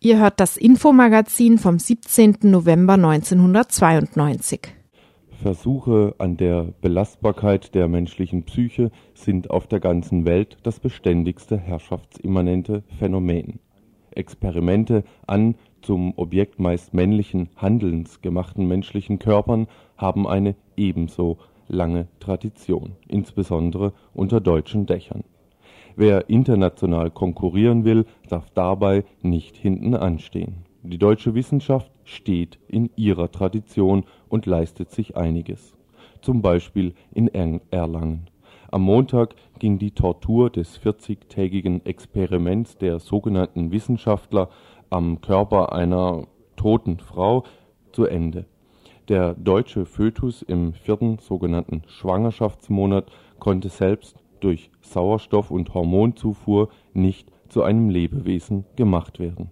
Ihr hört das Infomagazin vom 17. November 1992. Versuche an der Belastbarkeit der menschlichen Psyche sind auf der ganzen Welt das beständigste herrschaftsimmanente Phänomen. Experimente an zum Objekt meist männlichen Handelns gemachten menschlichen Körpern haben eine ebenso lange Tradition, insbesondere unter deutschen Dächern Wer international konkurrieren will, darf dabei nicht hinten anstehen. Die deutsche Wissenschaft steht in ihrer Tradition und leistet sich einiges. Zum Beispiel in Erlangen. Am Montag ging die Tortur des 40-tägigen Experiments der sogenannten Wissenschaftler am Körper einer toten Frau zu Ende. Der deutsche Fötus im vierten sogenannten Schwangerschaftsmonat konnte selbst durch Sauerstoff und Hormonzufuhr nicht zu einem Lebewesen gemacht werden.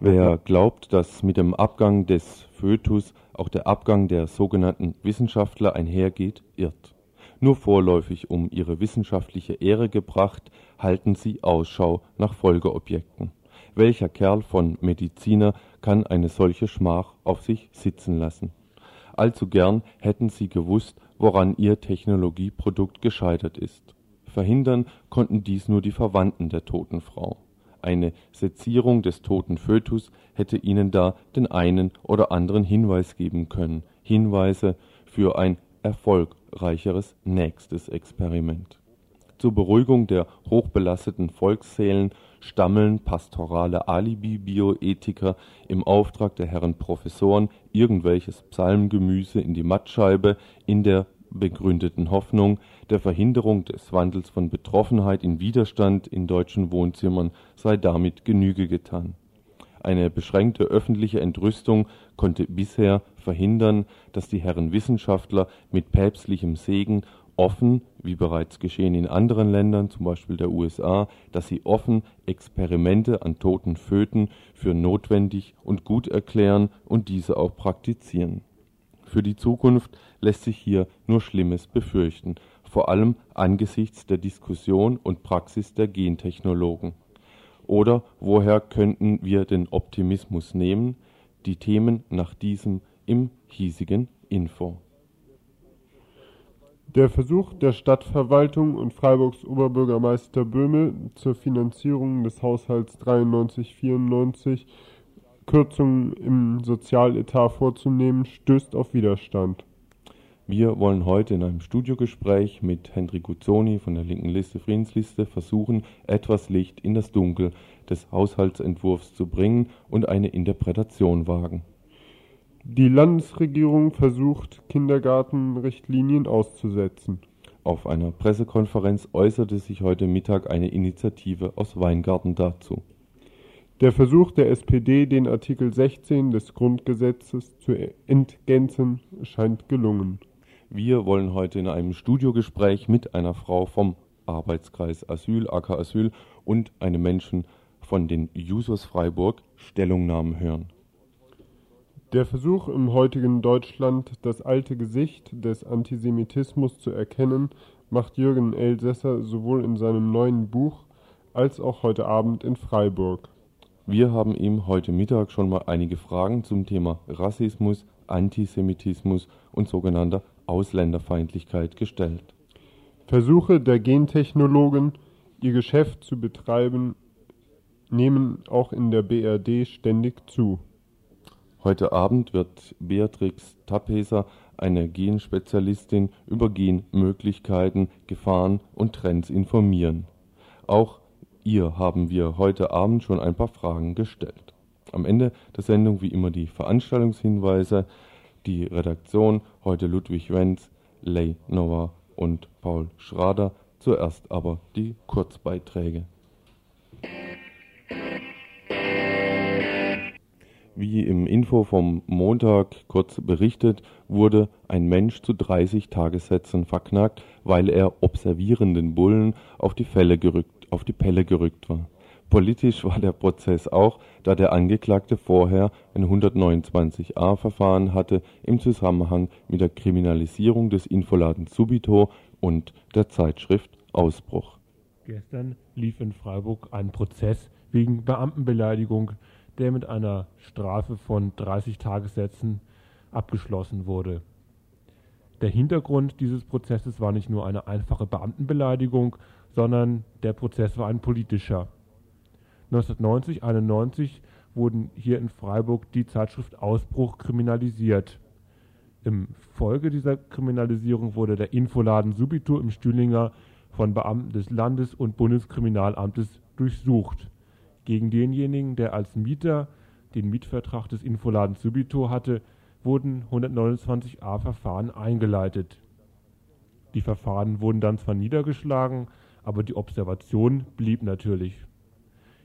Wer glaubt, dass mit dem Abgang des Fötus auch der Abgang der sogenannten Wissenschaftler einhergeht, irrt. Nur vorläufig um ihre wissenschaftliche Ehre gebracht, halten sie Ausschau nach Folgeobjekten. Welcher Kerl von Mediziner kann eine solche Schmach auf sich sitzen lassen? Allzu gern hätten sie gewusst, woran ihr Technologieprodukt gescheitert ist. Verhindern konnten dies nur die Verwandten der toten Frau. Eine Sezierung des toten Fötus hätte ihnen da den einen oder anderen Hinweis geben können, Hinweise für ein erfolgreicheres nächstes Experiment. Zur Beruhigung der hochbelasteten Volksseelen stammeln pastorale Alibi-Bioethiker im Auftrag der Herren Professoren irgendwelches Psalmgemüse in die Mattscheibe in der begründeten Hoffnung der Verhinderung des Wandels von Betroffenheit in Widerstand in deutschen Wohnzimmern sei damit Genüge getan. Eine beschränkte öffentliche Entrüstung konnte bisher verhindern, dass die Herren Wissenschaftler mit päpstlichem Segen offen, wie bereits geschehen in anderen Ländern, zum Beispiel der USA, dass sie offen Experimente an toten Föten für notwendig und gut erklären und diese auch praktizieren für die Zukunft lässt sich hier nur Schlimmes befürchten, vor allem angesichts der Diskussion und Praxis der Gentechnologen. Oder woher könnten wir den Optimismus nehmen? Die Themen nach diesem im hiesigen Info. Der Versuch der Stadtverwaltung und Freiburgs Oberbürgermeister Böhme zur Finanzierung des Haushalts 93-94 Kürzungen im Sozialetat vorzunehmen, stößt auf Widerstand. Wir wollen heute in einem Studiogespräch mit Hendrik Guzzoni von der linken Liste Friedensliste versuchen, etwas Licht in das Dunkel des Haushaltsentwurfs zu bringen und eine Interpretation wagen. Die Landesregierung versucht, Kindergartenrichtlinien auszusetzen. Auf einer Pressekonferenz äußerte sich heute Mittag eine Initiative aus Weingarten dazu. Der Versuch der SPD, den Artikel 16 des Grundgesetzes zu entgänzen, scheint gelungen. Wir wollen heute in einem Studiogespräch mit einer Frau vom Arbeitskreis Asyl, AK Asyl und einem Menschen von den Jusos Freiburg Stellungnahmen hören. Der Versuch im heutigen Deutschland, das alte Gesicht des Antisemitismus zu erkennen, macht Jürgen Elsässer sowohl in seinem neuen Buch als auch heute Abend in Freiburg. Wir haben ihm heute Mittag schon mal einige Fragen zum Thema Rassismus, Antisemitismus und sogenannter Ausländerfeindlichkeit gestellt. Versuche der Gentechnologen, ihr Geschäft zu betreiben, nehmen auch in der BRD ständig zu. Heute Abend wird Beatrix Tappeser, eine Genspezialistin, über Genmöglichkeiten, Gefahren und Trends informieren. Auch ihr haben wir heute Abend schon ein paar Fragen gestellt. Am Ende der Sendung wie immer die Veranstaltungshinweise, die Redaktion, heute Ludwig Wenz, Lei Nova und Paul Schrader, zuerst aber die Kurzbeiträge. Wie im Info vom Montag kurz berichtet, wurde ein Mensch zu 30 Tagessätzen verknackt, weil er observierenden Bullen auf die Fälle gerückt, auf die Pelle gerückt war. Politisch war der Prozess auch, da der Angeklagte vorher ein 129a Verfahren hatte im Zusammenhang mit der Kriminalisierung des Infoladens Subito und der Zeitschrift Ausbruch. Gestern lief in Freiburg ein Prozess wegen Beamtenbeleidigung der mit einer Strafe von 30 Tagessätzen abgeschlossen wurde. Der Hintergrund dieses Prozesses war nicht nur eine einfache Beamtenbeleidigung, sondern der Prozess war ein politischer. 1990, 91 wurden hier in Freiburg die Zeitschrift Ausbruch kriminalisiert. Im Folge dieser Kriminalisierung wurde der Infoladen Subito im Stühlinger von Beamten des Landes- und Bundeskriminalamtes durchsucht. Gegen denjenigen, der als Mieter den Mietvertrag des Infoladens Subito hatte, wurden 129a Verfahren eingeleitet. Die Verfahren wurden dann zwar niedergeschlagen, aber die Observation blieb natürlich.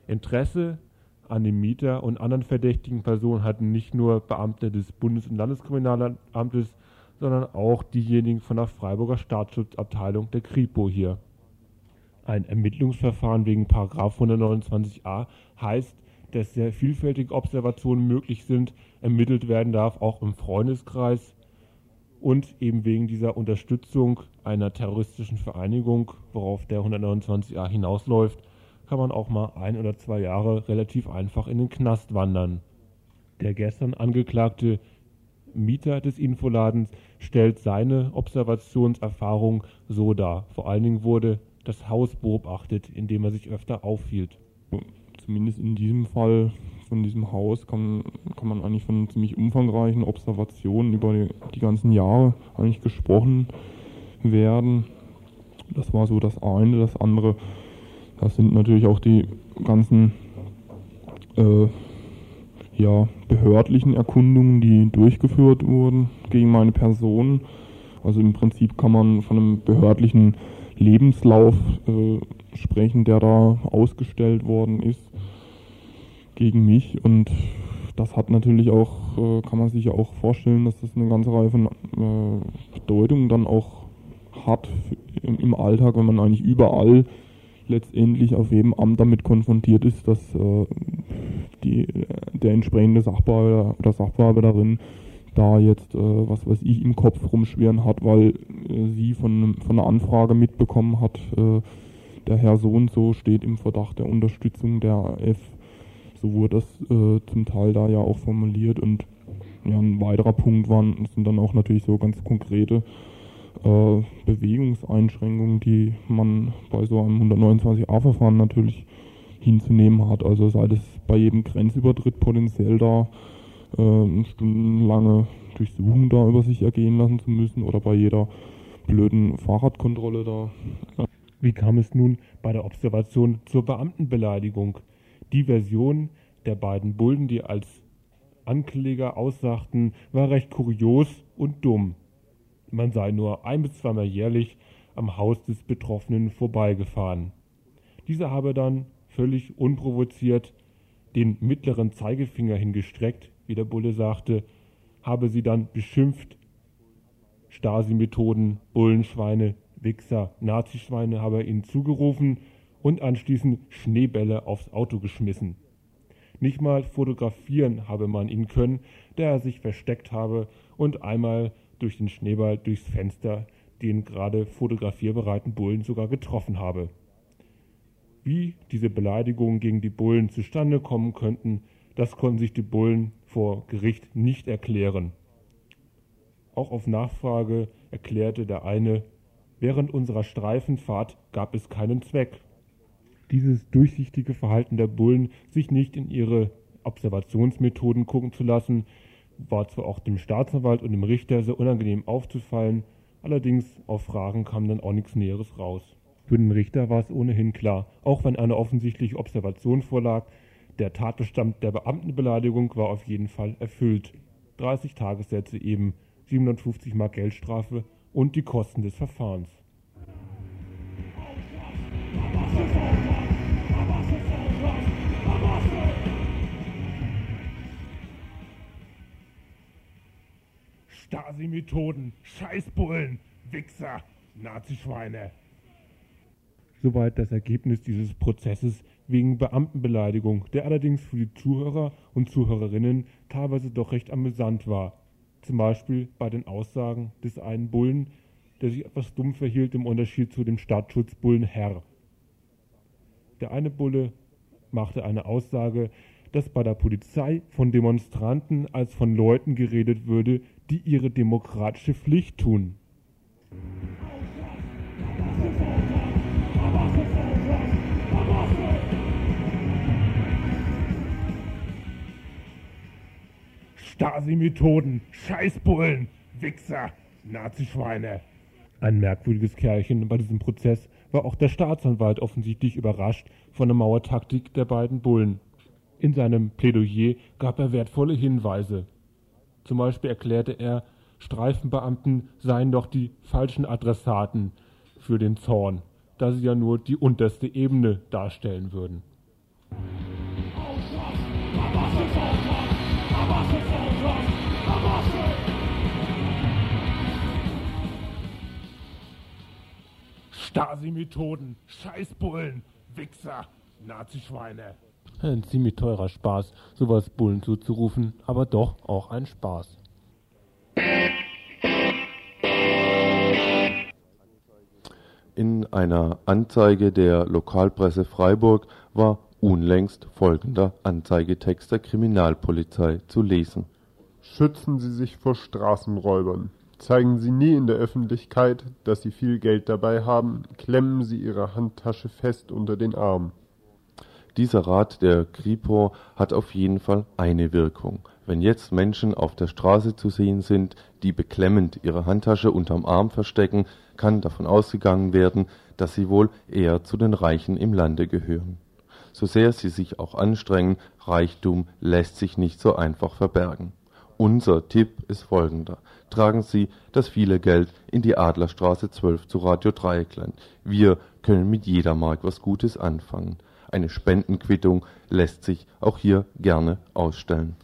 Interesse an dem Mieter und anderen verdächtigen Personen hatten nicht nur Beamte des Bundes- und Landeskriminalamtes, sondern auch diejenigen von der Freiburger Staatsschutzabteilung der Kripo hier. Ein Ermittlungsverfahren wegen 129a heißt, dass sehr vielfältige Observationen möglich sind, ermittelt werden darf, auch im Freundeskreis und eben wegen dieser Unterstützung einer terroristischen Vereinigung, worauf der 129a hinausläuft, kann man auch mal ein oder zwei Jahre relativ einfach in den Knast wandern. Der gestern angeklagte Mieter des Infoladens stellt seine Observationserfahrung so dar. Vor allen Dingen wurde das Haus beobachtet, in dem er sich öfter aufhielt. Zumindest in diesem Fall von diesem Haus kann, kann man eigentlich von ziemlich umfangreichen Observationen über die, die ganzen Jahre eigentlich gesprochen werden. Das war so das eine. Das andere, das sind natürlich auch die ganzen äh, ja, behördlichen Erkundungen, die durchgeführt wurden gegen meine Person. Also im Prinzip kann man von einem behördlichen Lebenslauf äh, sprechen, der da ausgestellt worden ist gegen mich. Und das hat natürlich auch, äh, kann man sich ja auch vorstellen, dass das eine ganze Reihe von äh, Bedeutungen dann auch hat im, im, Alltag, wenn man eigentlich überall letztendlich auf jedem Amt damit konfrontiert ist, dass äh, die, der entsprechende Sachbearbeiter oder Sachbearbeiterin da jetzt, äh, was weiß ich, im Kopf rumschwirren hat, weil äh, sie von, von einer Anfrage mitbekommen hat, äh, der Herr so und so steht im Verdacht der Unterstützung der AF. So wurde das äh, zum Teil da ja auch formuliert und ja, ein weiterer Punkt waren, sind dann auch natürlich so ganz konkrete äh, Bewegungseinschränkungen, die man bei so einem 129a-Verfahren natürlich hinzunehmen hat. Also sei das bei jedem Grenzübertritt potenziell da äh, stundenlange Durchsuchung da über sich ergehen lassen zu müssen oder bei jeder blöden Fahrradkontrolle da. Wie kam es nun bei der Observation zur Beamtenbeleidigung? Die Version der beiden Bullen, die als Ankläger aussagten, war recht kurios und dumm. Man sei nur ein bis zweimal jährlich am Haus des Betroffenen vorbeigefahren. Dieser habe dann völlig unprovoziert den mittleren Zeigefinger hingestreckt, wie der Bulle sagte, habe sie dann beschimpft. Stasi-Methoden, Bullenschweine, Wichser, Nazischweine habe er ihnen zugerufen und anschließend Schneebälle aufs Auto geschmissen. Nicht mal fotografieren habe man ihn können, da er sich versteckt habe und einmal durch den Schneeball durchs Fenster den gerade fotografierbereiten Bullen sogar getroffen habe. Wie diese Beleidigungen gegen die Bullen zustande kommen könnten, das konnten sich die Bullen vor Gericht nicht erklären. Auch auf Nachfrage erklärte der eine, während unserer Streifenfahrt gab es keinen Zweck. Dieses durchsichtige Verhalten der Bullen, sich nicht in ihre Observationsmethoden gucken zu lassen, war zwar auch dem Staatsanwalt und dem Richter sehr unangenehm aufzufallen, allerdings auf Fragen kam dann auch nichts Näheres raus. Für den Richter war es ohnehin klar, auch wenn eine offensichtliche Observation vorlag, der Tatbestand der Beamtenbeleidigung war auf jeden Fall erfüllt. 30 Tagessätze eben, 750 Mark Geldstrafe und die Kosten des Verfahrens. Stasi-Methoden, Scheißbullen, Wichser, Nazischweine. Soweit das Ergebnis dieses Prozesses wegen Beamtenbeleidigung, der allerdings für die Zuhörer und Zuhörerinnen teilweise doch recht amüsant war. Zum Beispiel bei den Aussagen des einen Bullen, der sich etwas dumm verhielt im Unterschied zu dem Staatsschutzbullen Herr. Der eine Bulle machte eine Aussage, dass bei der Polizei von Demonstranten als von Leuten geredet würde, die ihre demokratische Pflicht tun. Stasi-Methoden, Scheißbullen, Wichser, Nazischweine. Ein merkwürdiges Kerlchen bei diesem Prozess war auch der Staatsanwalt offensichtlich überrascht von der Mauertaktik der beiden Bullen. In seinem Plädoyer gab er wertvolle Hinweise. Zum Beispiel erklärte er, Streifenbeamten seien doch die falschen Adressaten für den Zorn, da sie ja nur die unterste Ebene darstellen würden. Stasi-Methoden, Scheißbullen, Wichser, Nazischweine. Ein ziemlich teurer Spaß, sowas Bullen zuzurufen, aber doch auch ein Spaß. In einer Anzeige der Lokalpresse Freiburg war unlängst folgender Anzeigetext der Kriminalpolizei zu lesen. Schützen Sie sich vor Straßenräubern. Zeigen Sie nie in der Öffentlichkeit, dass Sie viel Geld dabei haben, klemmen Sie Ihre Handtasche fest unter den Arm. Dieser Rat der Kripo hat auf jeden Fall eine Wirkung. Wenn jetzt Menschen auf der Straße zu sehen sind, die beklemmend ihre Handtasche unterm Arm verstecken, kann davon ausgegangen werden, dass sie wohl eher zu den Reichen im Lande gehören. So sehr sie sich auch anstrengen, Reichtum lässt sich nicht so einfach verbergen. Unser Tipp ist folgender. Tragen Sie das viele Geld in die Adlerstraße 12 zu Radio Dreieckland. Wir können mit jeder Mark was Gutes anfangen. Eine Spendenquittung lässt sich auch hier gerne ausstellen.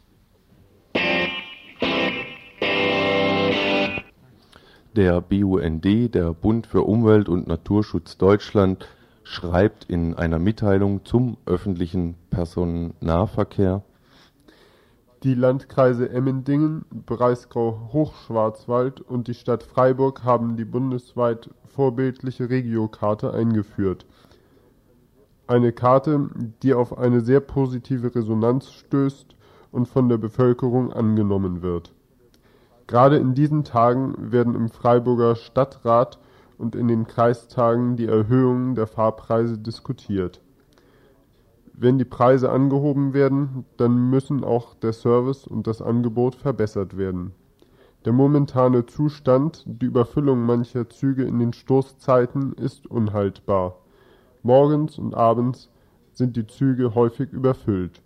Der BUND, der Bund für Umwelt und Naturschutz Deutschland, schreibt in einer Mitteilung zum öffentlichen Personennahverkehr die Landkreise Emmendingen, Breisgau-Hochschwarzwald und die Stadt Freiburg haben die bundesweit vorbildliche Regiokarte eingeführt. Eine Karte, die auf eine sehr positive Resonanz stößt und von der Bevölkerung angenommen wird. Gerade in diesen Tagen werden im Freiburger Stadtrat und in den Kreistagen die Erhöhungen der Fahrpreise diskutiert wenn die Preise angehoben werden, dann müssen auch der Service und das Angebot verbessert werden. Der momentane Zustand, die Überfüllung mancher Züge in den Stoßzeiten, ist unhaltbar. Morgens und abends sind die Züge häufig überfüllt.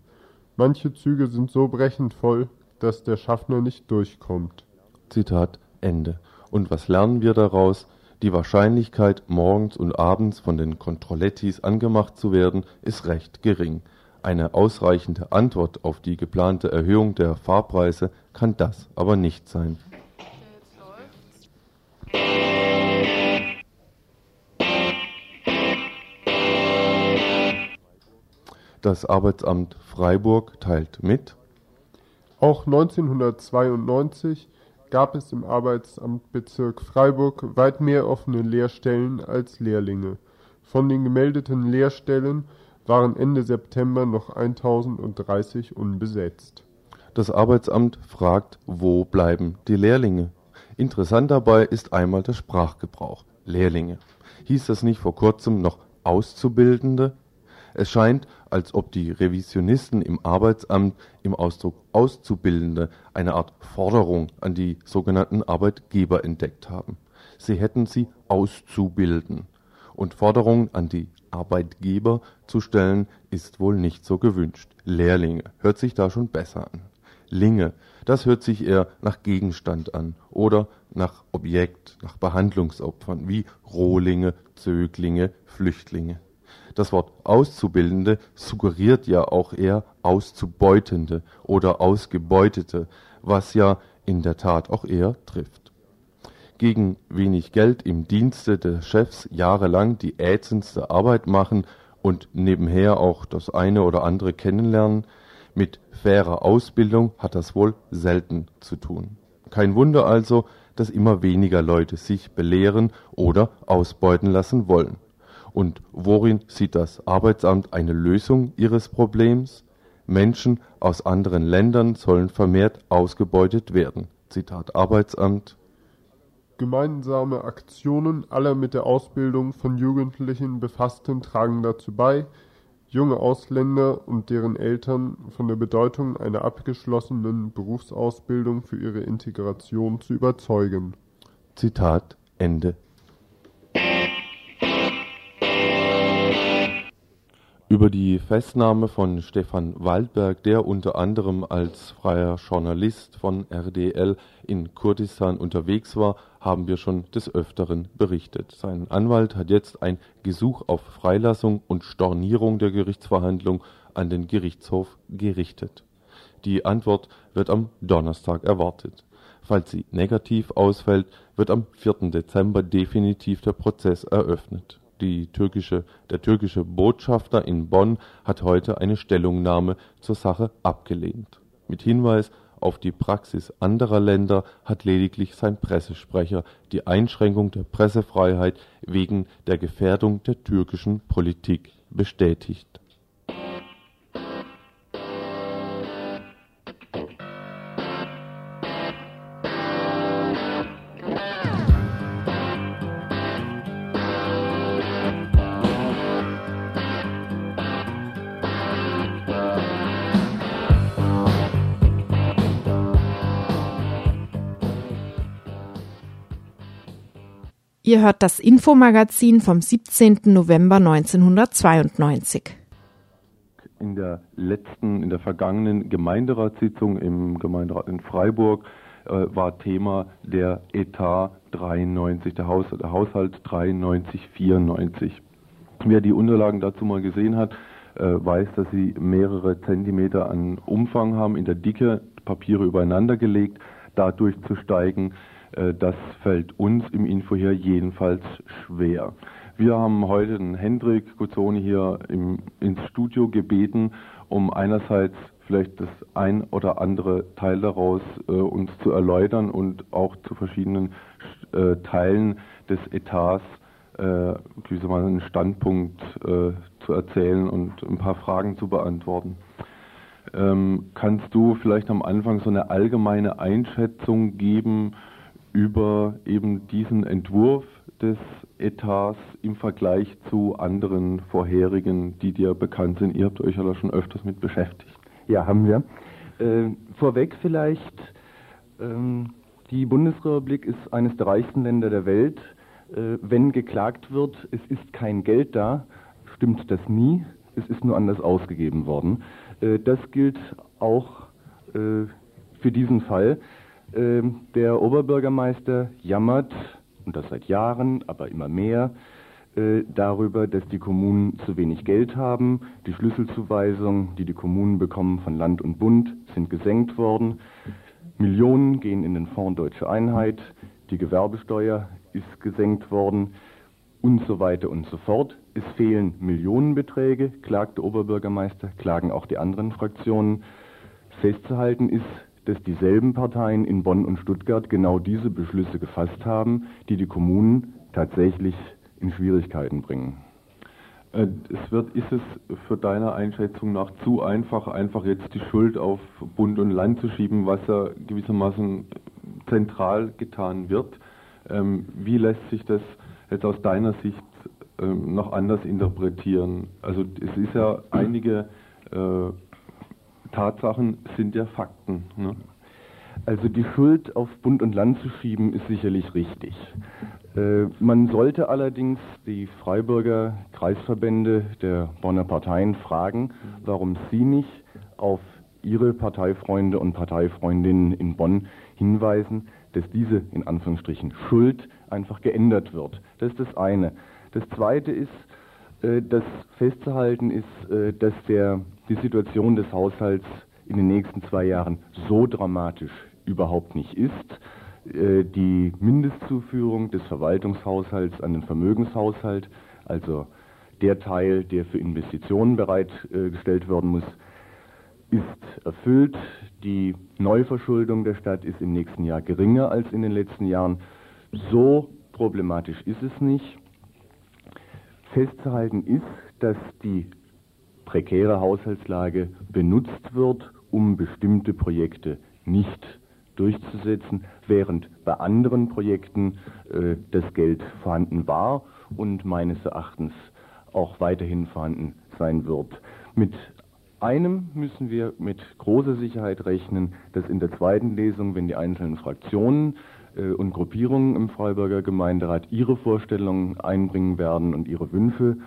Manche Züge sind so brechend voll, dass der Schaffner nicht durchkommt. Zitat Ende. Und was lernen wir daraus? Die Wahrscheinlichkeit, morgens und abends von den Controllettis angemacht zu werden, ist recht gering. Eine ausreichende Antwort auf die geplante Erhöhung der Fahrpreise kann das aber nicht sein. Das Arbeitsamt Freiburg teilt mit. Auch 1992 gab es im Arbeitsamtbezirk Freiburg weit mehr offene Lehrstellen als Lehrlinge. Von den gemeldeten Lehrstellen waren Ende September noch 1030 unbesetzt. Das Arbeitsamt fragt, wo bleiben die Lehrlinge? Interessant dabei ist einmal der Sprachgebrauch. Lehrlinge. Hieß das nicht vor kurzem noch Auszubildende? Es scheint, als ob die Revisionisten im Arbeitsamt im Ausdruck Auszubildende eine Art Forderung an die sogenannten Arbeitgeber entdeckt haben. Sie hätten sie auszubilden. Und Forderungen an die Arbeitgeber zu stellen, ist wohl nicht so gewünscht. Lehrlinge hört sich da schon besser an. Linge, das hört sich eher nach Gegenstand an oder nach Objekt, nach Behandlungsopfern wie Rohlinge, Zöglinge, Flüchtlinge. Das Wort Auszubildende suggeriert ja auch eher Auszubeutende oder Ausgebeutete, was ja in der Tat auch eher trifft. Gegen wenig Geld im Dienste des Chefs jahrelang die ätzendste Arbeit machen und nebenher auch das eine oder andere kennenlernen, mit fairer Ausbildung hat das wohl selten zu tun. Kein Wunder also, dass immer weniger Leute sich belehren oder ausbeuten lassen wollen. Und worin sieht das Arbeitsamt eine Lösung ihres Problems? Menschen aus anderen Ländern sollen vermehrt ausgebeutet werden. Zitat Arbeitsamt. Gemeinsame Aktionen aller mit der Ausbildung von Jugendlichen Befassten tragen dazu bei, junge Ausländer und deren Eltern von der Bedeutung einer abgeschlossenen Berufsausbildung für ihre Integration zu überzeugen. Zitat Ende. Über die Festnahme von Stefan Waldberg, der unter anderem als freier Journalist von RDL in Kurdistan unterwegs war, haben wir schon des Öfteren berichtet. Sein Anwalt hat jetzt ein Gesuch auf Freilassung und Stornierung der Gerichtsverhandlung an den Gerichtshof gerichtet. Die Antwort wird am Donnerstag erwartet. Falls sie negativ ausfällt, wird am 4. Dezember definitiv der Prozess eröffnet türkische, der türkische Botschafter in Bonn hat heute eine Stellungnahme zur Sache abgelehnt. Mit Hinweis auf die Praxis anderer Länder hat lediglich sein Pressesprecher die Einschränkung der Pressefreiheit wegen der Gefährdung der türkischen Politik bestätigt Ihr hört das Infomagazin vom 17. November 1992. In der letzten, in der vergangenen Gemeinderatssitzung im Gemeinderat in Freiburg äh, war Thema der Etat 93, der, Haus, der Haushalt 93, 94. Wer die Unterlagen dazu mal gesehen hat, äh, weiß, dass sie mehrere Zentimeter an Umfang haben, in der Dicke Papiere übereinander gelegt, da durchzusteigen äh, das fällt uns im Info hier jedenfalls schwer. Wir haben heute den Hendrik Guzzoni hier im, ins Studio gebeten, um einerseits vielleicht das ein oder andere Teil daraus äh, uns zu erläutern und auch zu verschiedenen äh, Teilen des Etats äh, gewissermaßen einen Standpunkt äh, zu erzählen und ein paar Fragen zu beantworten. Ähm, kannst du vielleicht am Anfang so eine allgemeine Einschätzung geben, über eben diesen Entwurf des Etats im Vergleich zu anderen vorherigen, die dir bekannt sind. Ihr habt euch ja da schon öfters mit beschäftigt. Ja, haben wir. Äh, vorweg vielleicht, ähm, die Bundesrepublik ist eines der reichsten Länder der Welt. Äh, wenn geklagt wird, es ist kein Geld da, stimmt das nie. Es ist nur anders ausgegeben worden. Äh, das gilt auch äh, für diesen Fall. Ähm, der Oberbürgermeister jammert, und das seit Jahren, aber immer mehr, äh, darüber, dass die Kommunen zu wenig Geld haben. Die Schlüsselzuweisungen, die die Kommunen bekommen von Land und Bund, sind gesenkt worden. Millionen gehen in den Fonds Deutsche Einheit. Die Gewerbesteuer ist gesenkt worden und so weiter und so fort. Es fehlen Millionenbeträge, klagt der Oberbürgermeister, klagen auch die anderen Fraktionen. Festzuhalten ist, dass dieselben Parteien in Bonn und Stuttgart genau diese Beschlüsse gefasst haben, die die Kommunen tatsächlich in Schwierigkeiten bringen. Äh, es wird, ist es für deine Einschätzung nach zu einfach, einfach jetzt die Schuld auf Bund und Land zu schieben, was ja gewissermaßen zentral getan wird? Ähm, wie lässt sich das jetzt aus deiner Sicht ähm, noch anders interpretieren? Also es ist ja einige äh, Tatsachen sind ja Fakten. Ne? Also die Schuld auf Bund und Land zu schieben, ist sicherlich richtig. Äh, man sollte allerdings die Freiburger Kreisverbände der Bonner Parteien fragen, warum sie nicht auf ihre Parteifreunde und Parteifreundinnen in Bonn hinweisen, dass diese in Anführungsstrichen Schuld einfach geändert wird. Das ist das eine. Das zweite ist, äh, dass festzuhalten ist, äh, dass der die Situation des Haushalts in den nächsten zwei Jahren so dramatisch überhaupt nicht ist. Äh, die Mindestzuführung des Verwaltungshaushalts an den Vermögenshaushalt, also der Teil, der für Investitionen bereitgestellt werden muss, ist erfüllt. Die Neuverschuldung der Stadt ist im nächsten Jahr geringer als in den letzten Jahren. So problematisch ist es nicht. Festzuhalten ist, dass die prekäre Haushaltslage benutzt wird, um bestimmte Projekte nicht durchzusetzen, während bei anderen Projekten äh, das Geld vorhanden war und meines Erachtens auch weiterhin vorhanden sein wird. Mit einem müssen wir mit großer Sicherheit rechnen, dass in der zweiten Lesung, wenn die einzelnen Fraktionen äh, und Gruppierungen im Freiburger Gemeinderat ihre Vorstellungen einbringen werden und ihre Wünsche,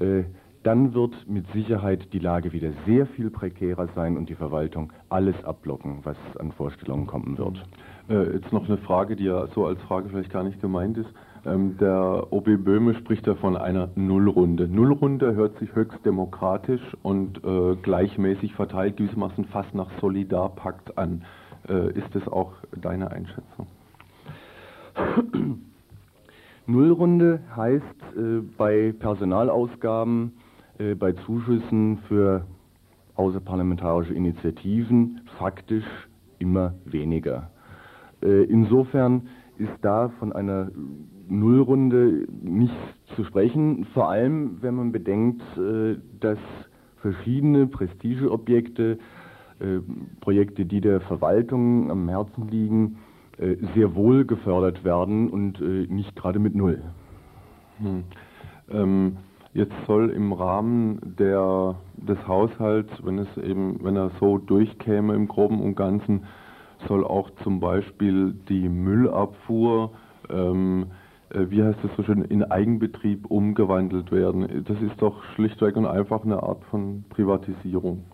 äh, dann wird mit Sicherheit die Lage wieder sehr viel prekärer sein und die Verwaltung alles abblocken, was an Vorstellungen kommen wird. Äh, jetzt noch eine Frage, die ja so als Frage vielleicht gar nicht gemeint ist. Ähm, der OB Böhme spricht ja von einer Nullrunde. Nullrunde hört sich höchst demokratisch und äh, gleichmäßig verteilt, gewissermaßen fast nach Solidarpakt an. Äh, ist das auch deine Einschätzung? Nullrunde heißt äh, bei Personalausgaben bei Zuschüssen für außerparlamentarische Initiativen faktisch immer weniger. Äh, insofern ist da von einer Nullrunde nichts zu sprechen, vor allem wenn man bedenkt, äh, dass verschiedene Prestigeobjekte, Projekte, die der Verwaltung am Herzen liegen, sehr wohl gefördert werden und nicht gerade mit Null. Hm. Ähm, Jetzt soll im Rahmen der, des Haushalts, wenn es eben, wenn er so durchkäme im Groben und Ganzen, soll auch zum Beispiel die Müllabfuhr, ähm, äh, wie heißt das so schön, in Eigenbetrieb umgewandelt werden. Das ist doch schlichtweg und einfach eine Art von Privatisierung.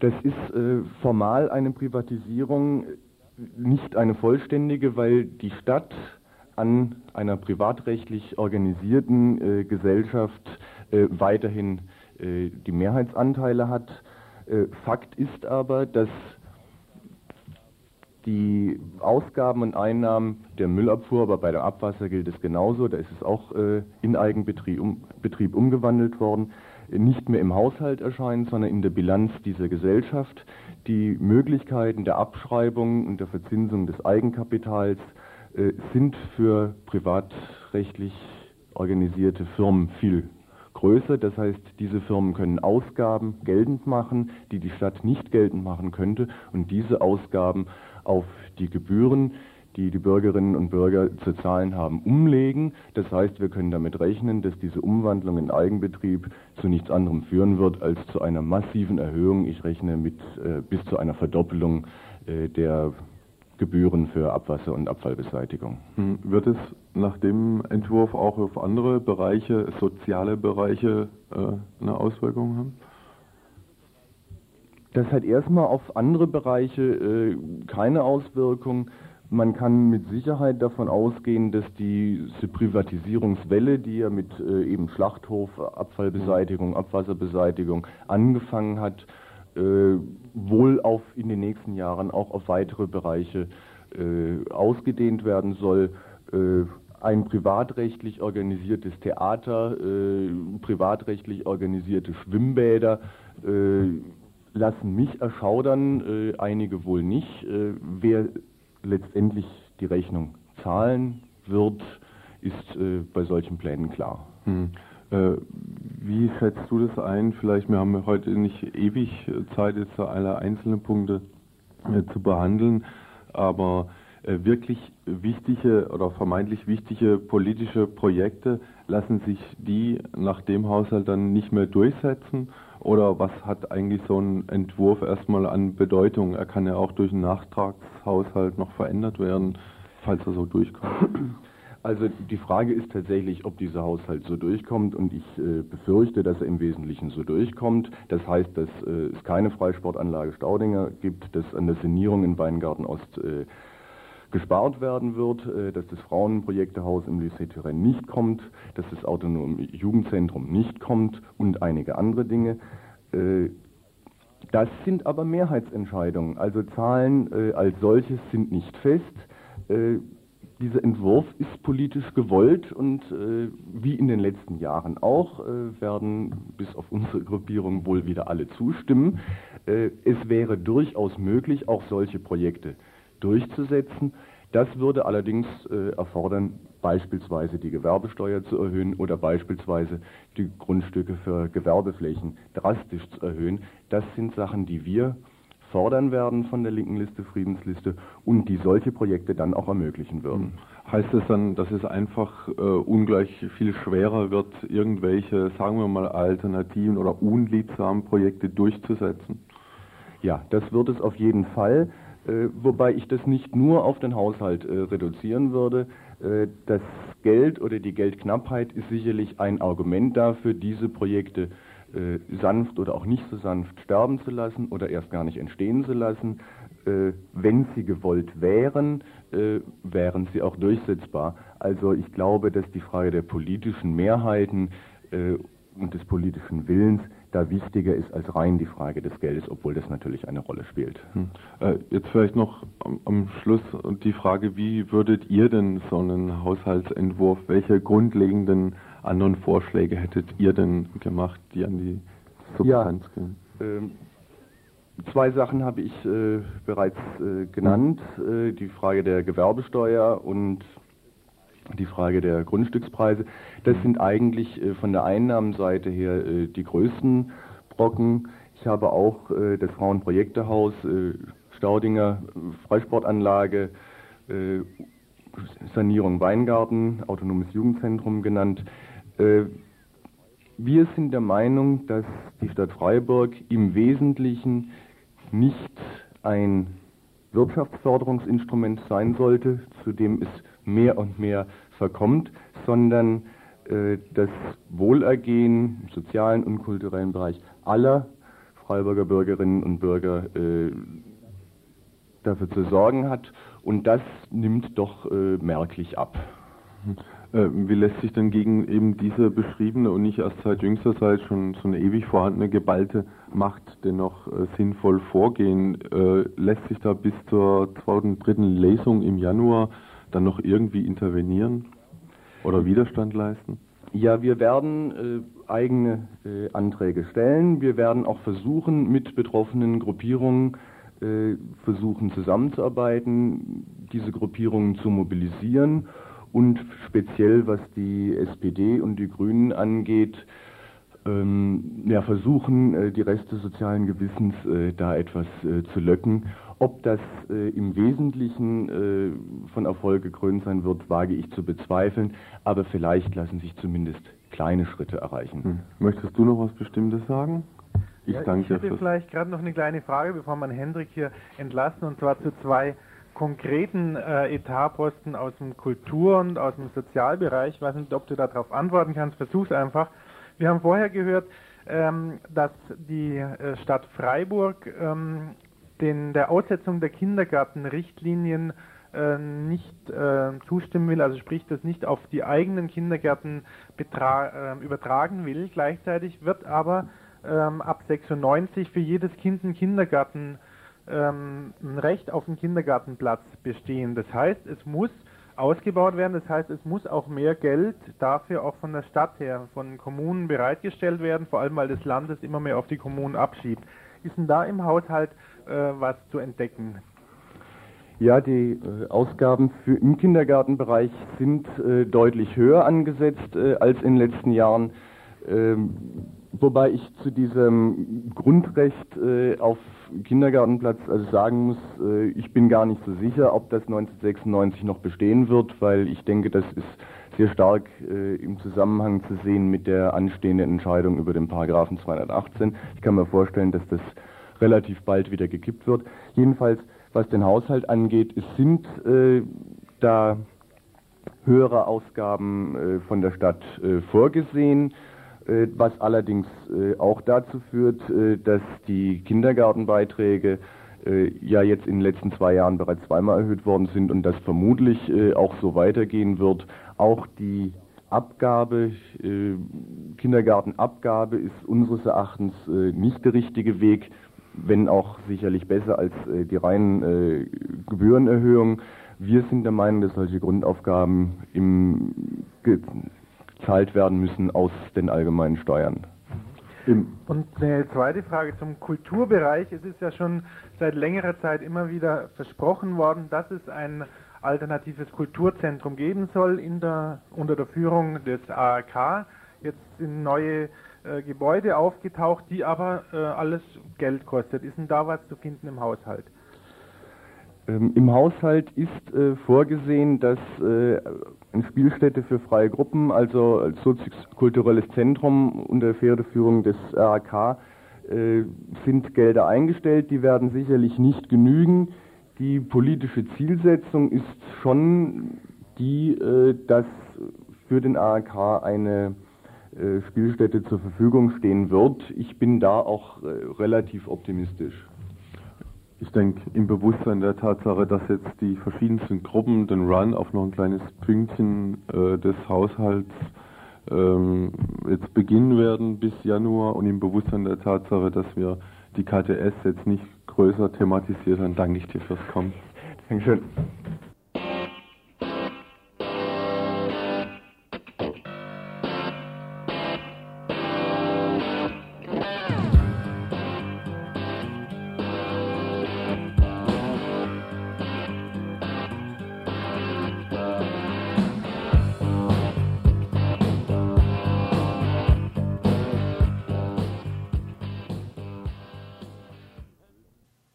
Das ist äh, formal eine Privatisierung, nicht eine vollständige, weil die Stadt an einer privatrechtlich organisierten äh, Gesellschaft äh, weiterhin äh, die Mehrheitsanteile hat. Fakt ist aber, dass die Ausgaben und Einnahmen der Müllabfuhr, aber bei der Abwasser gilt es genauso, da ist es auch äh, in Eigenbetrieb um, Betrieb umgewandelt worden, nicht mehr im Haushalt erscheinen, sondern in der Bilanz dieser Gesellschaft. Die Möglichkeiten der Abschreibung und der Verzinsung des Eigenkapitals sind für privatrechtlich organisierte Firmen viel größer. Das heißt, diese Firmen können Ausgaben geltend machen, die die Stadt nicht geltend machen könnte und diese Ausgaben auf die Gebühren, die die Bürgerinnen und Bürger zu zahlen haben, umlegen. Das heißt, wir können damit rechnen, dass diese Umwandlung in Eigenbetrieb zu nichts anderem führen wird als zu einer massiven Erhöhung. Ich rechne mit äh, bis zu einer Verdoppelung äh, der Gebühren für Abwasser- und Abfallbeseitigung. Hm, wird es nach dem Entwurf auch auf andere Bereiche, soziale Bereiche, äh, eine Auswirkung haben? Das hat erstmal auf andere Bereiche äh, keine Auswirkung. Man kann mit Sicherheit davon ausgehen, dass diese Privatisierungswelle, die ja mit äh, eben Schlachthof, Abfallbeseitigung, Abwasserbeseitigung angefangen hat, wohl auf in den nächsten Jahren auch auf weitere Bereiche äh, ausgedehnt werden soll. Äh, ein privatrechtlich organisiertes Theater, äh, privatrechtlich organisierte Schwimmbäder äh, lassen mich erschaudern, äh, einige wohl nicht. Äh, wer letztendlich die Rechnung zahlen wird, ist äh, bei solchen Plänen klar. Hm. Äh, wie schätzt du das ein? Vielleicht, wir haben heute nicht ewig Zeit, jetzt alle einzelnen Punkte äh, zu behandeln, aber äh, wirklich wichtige oder vermeintlich wichtige politische Projekte, lassen sich die nach dem Haushalt dann nicht mehr durchsetzen? Oder was hat eigentlich so ein Entwurf erstmal an Bedeutung? Er kann ja auch durch einen Nachtragshaushalt noch verändert werden, falls er so durchkommt. Also die Frage ist tatsächlich, ob dieser Haushalt so durchkommt und ich äh, befürchte, dass er im Wesentlichen so durchkommt. Das heißt, dass äh, es keine Freisportanlage Staudinger gibt, dass an der Sanierung in Weingarten Ost äh, gespart werden wird, äh, dass das Frauenprojektehaus im Lycée Turenne nicht kommt, dass das autonome Jugendzentrum nicht kommt und einige andere Dinge. Äh, das sind aber Mehrheitsentscheidungen. Also Zahlen äh, als solches sind nicht fest. Äh, dieser Entwurf ist politisch gewollt und äh, wie in den letzten Jahren auch äh, werden bis auf unsere Gruppierung wohl wieder alle zustimmen. Äh, es wäre durchaus möglich, auch solche Projekte durchzusetzen. Das würde allerdings äh, erfordern, beispielsweise die Gewerbesteuer zu erhöhen oder beispielsweise die Grundstücke für Gewerbeflächen drastisch zu erhöhen. Das sind Sachen, die wir fordern werden von der linken Liste, Friedensliste und die solche Projekte dann auch ermöglichen würden. Hm. Heißt es dann, dass es einfach äh, ungleich viel schwerer wird, irgendwelche, sagen wir mal, alternativen oder unliebsamen Projekte durchzusetzen? Ja, das wird es auf jeden Fall, äh, wobei ich das nicht nur auf den Haushalt äh, reduzieren würde. Äh, das Geld oder die Geldknappheit ist sicherlich ein Argument dafür, diese Projekte äh, sanft oder auch nicht so sanft sterben zu lassen oder erst gar nicht entstehen zu lassen. Äh, wenn sie gewollt wären, äh, wären sie auch durchsetzbar. Also ich glaube, dass die Frage der politischen Mehrheiten äh, und des politischen Willens da wichtiger ist als rein die Frage des Geldes, obwohl das natürlich eine Rolle spielt. Hm. Äh, jetzt vielleicht noch am, am, Schluss die Frage, wie würdet ihr denn so einen Haushaltsentwurf, welche grundlegenden anderen Vorschläge hättet ihr denn gemacht, die an die Substanz ja, gehen? Ähm, zwei Sachen habe ich äh, bereits äh, genannt, äh, die Frage der Gewerbesteuer und die Frage der Grundstückspreise. Das sind eigentlich äh, von der Einnahmenseite her äh, die größten Brocken. Ich habe auch äh, das Frauenprojektehaus, Staudinger Freisportanlage, Sanierung Weingarten, autonomes Jugendzentrum genannt. Wir sind der Meinung, dass die Stadt Freiburg im Wesentlichen nicht ein Wirtschaftsförderungsinstrument sein sollte, zu dem es mehr und mehr verkommt, sondern äh, das Wohlergehen im sozialen und kulturellen Bereich aller Freiburger Bürgerinnen und Bürger äh, dafür zu sorgen hat. Und das nimmt doch äh, merklich ab. Äh, wie lässt sich denn gegen eben diese beschriebene und nicht erst seit jüngster Zeit schon so eine ewig vorhandene geballte Macht dennoch äh, sinnvoll vorgehen? Äh, lässt sich da bis zur zweiten, dritten Lesung im Januar dann noch irgendwie intervenieren oder Widerstand leisten? Ja, wir werden äh, eigene äh, Anträge stellen. Wir werden auch versuchen, mit betroffenen Gruppierungen äh, versuchen zusammenzuarbeiten, diese Gruppierungen zu mobilisieren und speziell was die SPD und die Grünen angeht, ähm, ja, versuchen, äh, die Reste sozialen Gewissens äh, da etwas äh, zu löcken ob das äh, im Wesentlichen äh, von Erfolg gekrönt sein wird, wage ich zu bezweifeln, aber vielleicht lassen sich zumindest kleine Schritte erreichen. Hm. Möchtest du noch was Bestimmtes sagen? Ich ja, danke Ich hätte vielleicht gerade noch eine kleine Frage, bevor man Hendrik hier entlassen, und zwar zu zwei konkreten äh, Etatposten aus dem Kultur- und aus dem Sozialbereich. Ich weiß nicht, ob du darauf antworten kannst. Versuch's einfach. Wir haben vorher gehört, ähm, dass die äh, Stadt Freiburg ähm, den, der Aussetzung der Kindergartenrichtlinien äh, nicht äh, zustimmen will, also sprich das nicht auf die eigenen Kindergärten äh, übertragen will. Gleichzeitig wird aber ähm, ab 96 für jedes Kind ein Kindergarten ähm, ein Recht auf einen Kindergartenplatz bestehen. Das heißt, es muss ausgebaut werden. Das heißt, es muss auch mehr Geld dafür auch von der Stadt her, von Kommunen bereitgestellt werden, vor allem weil das Land es immer mehr auf die Kommunen abschiebt. Ist denn da im Haushalt äh, was zu entdecken. Ja, die äh, Ausgaben für im Kindergartenbereich sind äh, deutlich höher angesetzt äh, als in den letzten Jahren. Ähm, wobei ich zu diesem Grundrecht äh, auf Kindergartenplatz also sagen muss, äh, ich bin gar nicht so sicher, ob das 1996 noch bestehen wird, weil ich denke, das ist sehr stark im Zusammenhang zu sehen mit der anstehenden Entscheidung über den Paragraphen 218. Ich kann mir vorstellen, dass das relativ bald wieder gekippt wird. Jedenfalls, was den Haushalt angeht, es sind äh, da höhere Ausgaben äh, von der Stadt äh, vorgesehen, äh, was allerdings äh, auch dazu führt, äh, dass die Kindergartenbeiträge ja jetzt in den letzten zwei Jahren bereits zweimal erhöht worden sind und das vermutlich auch so weitergehen wird. Auch die Abgabe, Kindergartenabgabe ist unseres Erachtens nicht der richtige Weg wenn auch sicherlich besser als äh, die reinen äh, Gebührenerhöhungen. Wir sind der Meinung, dass solche Grundaufgaben im, gezahlt werden müssen aus den allgemeinen Steuern. Und eine zweite Frage zum Kulturbereich. Es ist ja schon seit längerer Zeit immer wieder versprochen worden, dass es ein alternatives Kulturzentrum geben soll in der, unter der Führung des ARK. Jetzt sind neue äh, Gebäude aufgetaucht, die aber äh, alles Geld kostet. Ist denn da was zu finden im Haushalt? Ähm, Im Haushalt ist äh, vorgesehen, dass äh, eine Spielstätte für freie Gruppen, also als soziokulturelles Zentrum unter Federführung des RAK, äh, sind Gelder eingestellt. Die werden sicherlich nicht genügen. Die politische Zielsetzung ist schon die, äh, dass für den ARK eine äh, Spielstätte zur Verfügung stehen wird. Ich bin da auch äh, relativ optimistisch. Ich denke, im Bewusstsein der Tatsache, dass jetzt die verschiedensten Gruppen den Run auf noch ein kleines Pünktchen äh, des Haushalts ähm, jetzt beginnen werden bis Januar und im Bewusstsein der Tatsache, dass wir die KTS jetzt nicht größer thematisiert haben, danke ich dir fürs Kommen. Dankeschön.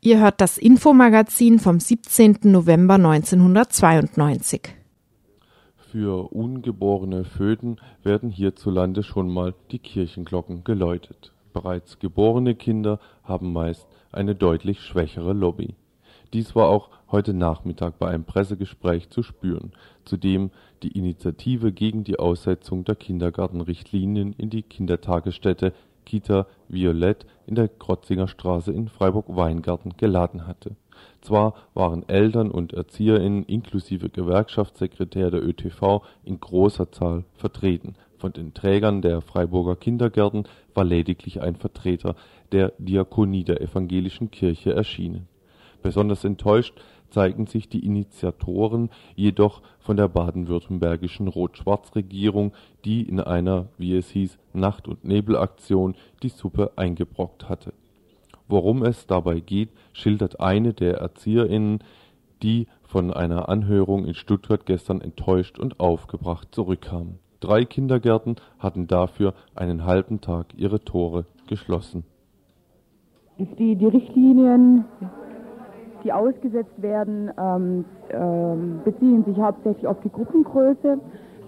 Ihr hört das Infomagazin vom 17. November 1992. Für ungeborene Föten werden hierzulande schon mal die Kirchenglocken geläutet. Bereits geborene Kinder haben meist eine deutlich schwächere Lobby. Dies war auch heute Nachmittag bei einem Pressegespräch zu spüren, zu dem die Initiative gegen die Aussetzung der Kindergartenrichtlinien in die Kindertagesstätte Kita Violett in der Krotzinger Straße in Freiburg-Weingarten geladen hatte. Zwar waren Eltern und ErzieherInnen inklusive Gewerkschaftssekretär der ÖTV in großer Zahl vertreten, von den Trägern der Freiburger Kindergärten war lediglich ein Vertreter der Diakonie der Evangelischen Kirche erschienen. Besonders enttäuscht zeigten sich die Initiatoren jedoch von der baden-württembergischen Rot-Schwarz-Regierung, die in einer, wie es hieß, Nacht- und Nebelaktion die Suppe eingebrockt hatte. Worum es dabei geht, schildert eine der ErzieherInnen, die von einer Anhörung in Stuttgart gestern enttäuscht und aufgebracht zurückkam. Drei Kindergärten hatten dafür einen halben Tag ihre Tore geschlossen. Die, die Richtlinien die ausgesetzt werden, ähm, ähm, beziehen sich hauptsächlich auf die Gruppengröße,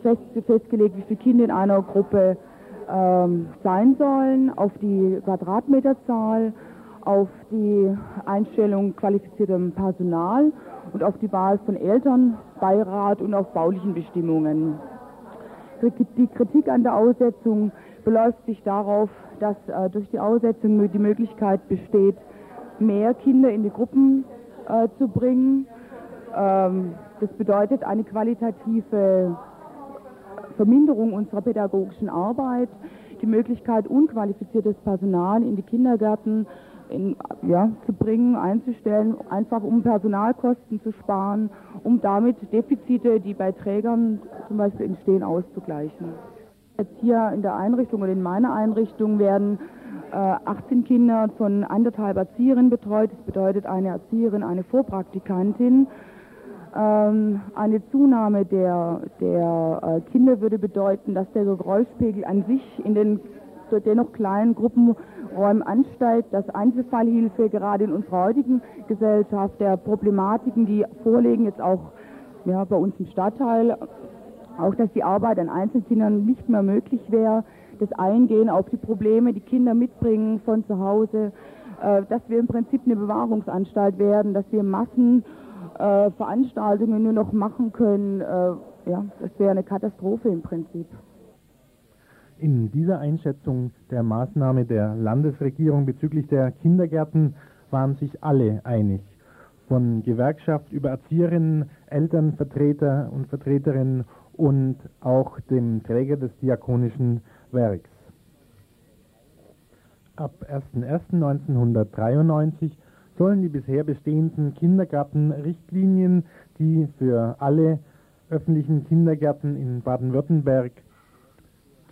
fest, festgelegt, wie viele Kinder in einer Gruppe ähm, sein sollen, auf die Quadratmeterzahl, auf die Einstellung qualifiziertem Personal und auf die Wahl von Elternbeirat und auf baulichen Bestimmungen. Die Kritik an der Aussetzung beläuft sich darauf, dass äh, durch die Aussetzung die Möglichkeit besteht, mehr Kinder in die Gruppen äh, zu bringen. Ähm, das bedeutet eine qualitative Verminderung unserer pädagogischen Arbeit, die Möglichkeit, unqualifiziertes Personal in die Kindergärten in, ja, zu bringen, einzustellen, einfach um Personalkosten zu sparen, um damit Defizite, die bei Trägern zum Beispiel entstehen, auszugleichen. Jetzt hier in der Einrichtung oder in meiner Einrichtung werden 18 äh, Kinder von anderthalb Erzieherinnen betreut. Das bedeutet eine Erzieherin, eine Vorpraktikantin. Ähm, eine Zunahme der, der äh, Kinder würde bedeuten, dass der Geräuschpegel an sich in den dennoch kleinen Gruppenräumen ansteigt, dass Einzelfallhilfe gerade in unserer heutigen Gesellschaft der Problematiken, die vorliegen, jetzt auch ja, bei uns im Stadtteil, auch dass die Arbeit an Einzelkindern nicht mehr möglich wäre, das Eingehen auf die Probleme, die Kinder mitbringen von zu Hause, äh, dass wir im Prinzip eine Bewahrungsanstalt werden, dass wir Massenveranstaltungen äh, nur noch machen können. Äh, ja, das wäre eine Katastrophe im Prinzip. In dieser Einschätzung der Maßnahme der Landesregierung bezüglich der Kindergärten waren sich alle einig. Von Gewerkschaft über Erzieherinnen, Elternvertreter und Vertreterinnen und auch dem Träger des diakonischen Werks. Ab 01.01.1993 sollen die bisher bestehenden Kindergartenrichtlinien, die für alle öffentlichen Kindergärten in Baden-Württemberg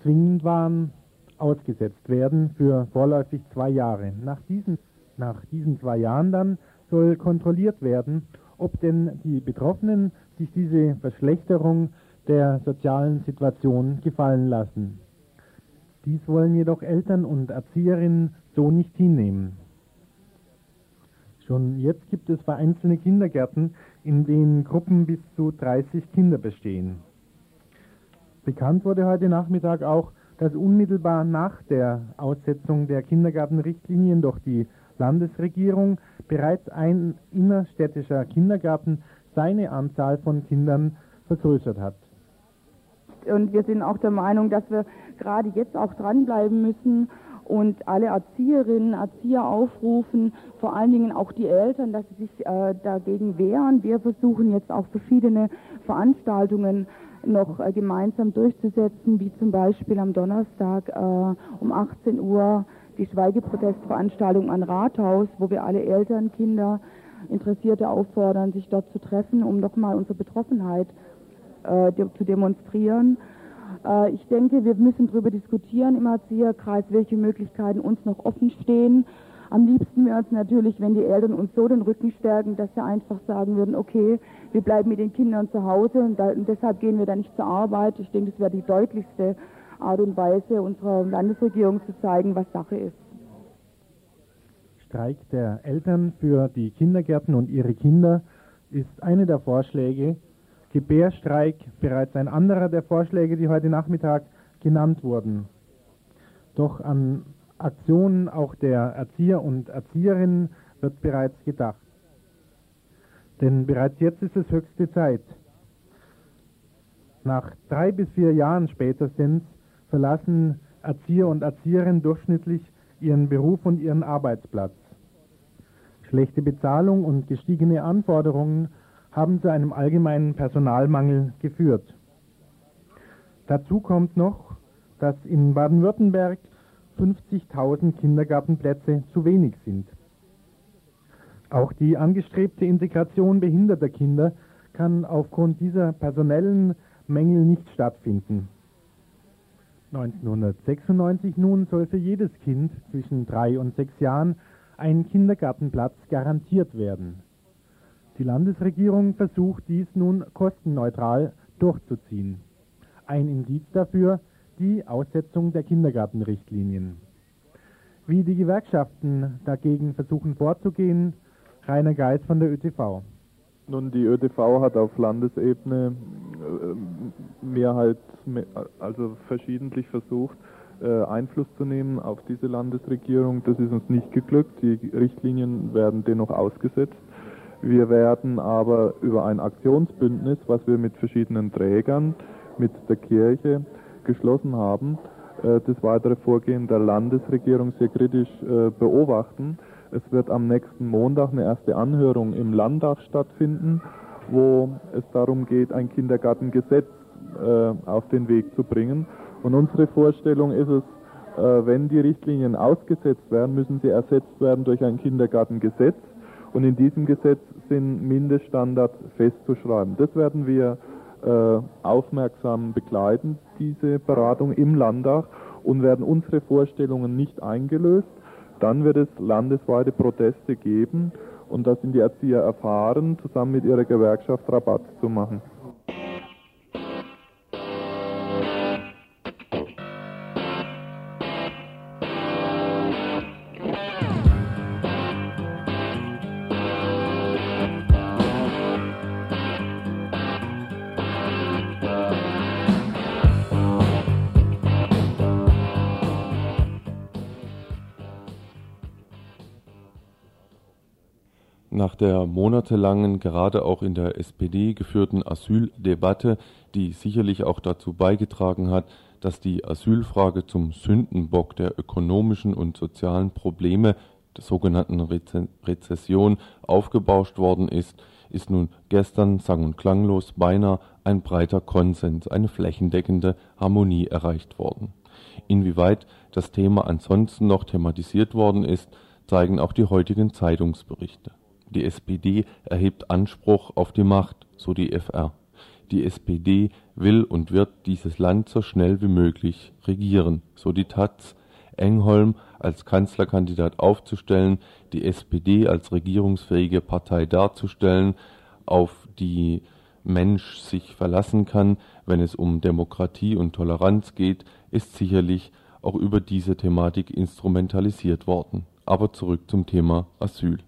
zwingend waren, ausgesetzt werden für vorläufig zwei Jahre. Nach diesen, nach diesen zwei Jahren dann soll kontrolliert werden, ob denn die Betroffenen sich diese Verschlechterung der sozialen Situation gefallen lassen. Dies wollen jedoch Eltern und Erzieherinnen so nicht hinnehmen. Schon jetzt gibt es vereinzelte Kindergärten, in denen Gruppen bis zu 30 Kinder bestehen. Bekannt wurde heute Nachmittag auch, dass unmittelbar nach der Aussetzung der Kindergartenrichtlinien durch die Landesregierung bereits ein innerstädtischer Kindergarten seine Anzahl von Kindern vergrößert hat. Und wir sind auch der Meinung, dass wir gerade jetzt auch dranbleiben müssen und alle Erzieherinnen, Erzieher aufrufen, vor allen Dingen auch die Eltern, dass sie sich äh, dagegen wehren. Wir versuchen jetzt auch verschiedene Veranstaltungen noch äh, gemeinsam durchzusetzen, wie zum Beispiel am Donnerstag äh, um 18 Uhr die Schweigeprotestveranstaltung an Rathaus, wo wir alle Eltern, Kinder, Interessierte auffordern, sich dort zu treffen, um nochmal unsere Betroffenheit äh, de zu demonstrieren. Äh, ich denke, wir müssen darüber diskutieren im Erzieherkreis, welche Möglichkeiten uns noch offen stehen. Am liebsten wäre es natürlich, wenn die Eltern uns so den Rücken stärken, dass sie einfach sagen würden, okay, wir bleiben mit den Kindern zu Hause und, da, und deshalb gehen wir da nicht zur Arbeit. Ich denke, das wäre die deutlichste Art und Weise unserer Landesregierung zu zeigen, was Sache ist. Streik der Eltern für die Kindergärten und ihre Kinder ist eine der Vorschläge. Gebärstreik bereits ein anderer der Vorschläge, die heute Nachmittag genannt wurden. Doch an Aktionen auch der Erzieher und Erzieherinnen wird bereits gedacht. Denn bereits jetzt ist es höchste Zeit. Nach drei bis vier Jahren spätestens verlassen Erzieher und Erzieherinnen durchschnittlich ihren Beruf und ihren Arbeitsplatz. Schlechte Bezahlung und gestiegene Anforderungen haben zu einem allgemeinen Personalmangel geführt. Dazu kommt noch, dass in Baden-Württemberg 50.000 Kindergartenplätze zu wenig sind. Auch die angestrebte Integration behinderter Kinder kann aufgrund dieser personellen Mängel nicht stattfinden. 1996 nun soll für jedes Kind zwischen drei und sechs Jahren ein Kindergartenplatz garantiert werden. Die Landesregierung versucht dies nun kostenneutral durchzuziehen. Ein Indiz dafür die Aussetzung der Kindergartenrichtlinien. Wie die Gewerkschaften dagegen versuchen vorzugehen, Rainer Geis von der ÖTV. Nun, die ÖTV hat auf Landesebene äh, Mehrheit, also verschiedentlich versucht, äh, Einfluss zu nehmen auf diese Landesregierung. Das ist uns nicht geglückt. Die Richtlinien werden dennoch ausgesetzt. Wir werden aber über ein Aktionsbündnis, was wir mit verschiedenen Trägern, mit der Kirche geschlossen haben, äh, das weitere Vorgehen der Landesregierung sehr kritisch beobachten. Es wird am nächsten Montag eine erste Anhörung im Landtag stattfinden, wo es darum geht, ein Kindergartengesetz äh, auf den Weg zu bringen. Und unsere Vorstellung ist es, äh, wenn die Richtlinien ausgesetzt werden, müssen sie ersetzt werden durch ein Kindergartengesetz. Und in diesem Gesetz sind Mindeststandards festzuschreiben. Das werden wir äh, aufmerksam begleiten, diese Beratung im Landtag, und werden unsere Vorstellungen nicht eingelöst. Dann wird es landesweite Proteste geben und da sind die Erzieher erfahren, zusammen mit ihrer Gewerkschaft Rabatt zu machen. Nach der monatelangen, gerade auch in der SPD geführten Asyldebatte, die sicherlich auch dazu beigetragen hat, dass die Asylfrage zum Sündenbock der ökonomischen und sozialen Probleme der sogenannten Rezession aufgebauscht worden ist, ist nun gestern sang- und klanglos beinahe ein breiter Konsens, eine flächendeckende Harmonie erreicht worden. Inwieweit das Thema ansonsten noch thematisiert worden ist, zeigen auch die heutigen Zeitungsberichte. Die SPD erhebt Anspruch auf die Macht, so die FR. Die SPD will und wird dieses Land so schnell wie möglich regieren, so die taz. Engholm als Kanzlerkandidat aufzustellen, die SPD als regierungsfähige Partei darzustellen, auf die Mensch sich verlassen kann, wenn es um Demokratie und Toleranz geht, ist sicherlich auch über diese Thematik instrumentalisiert worden. Aber zurück zum Thema Asyl.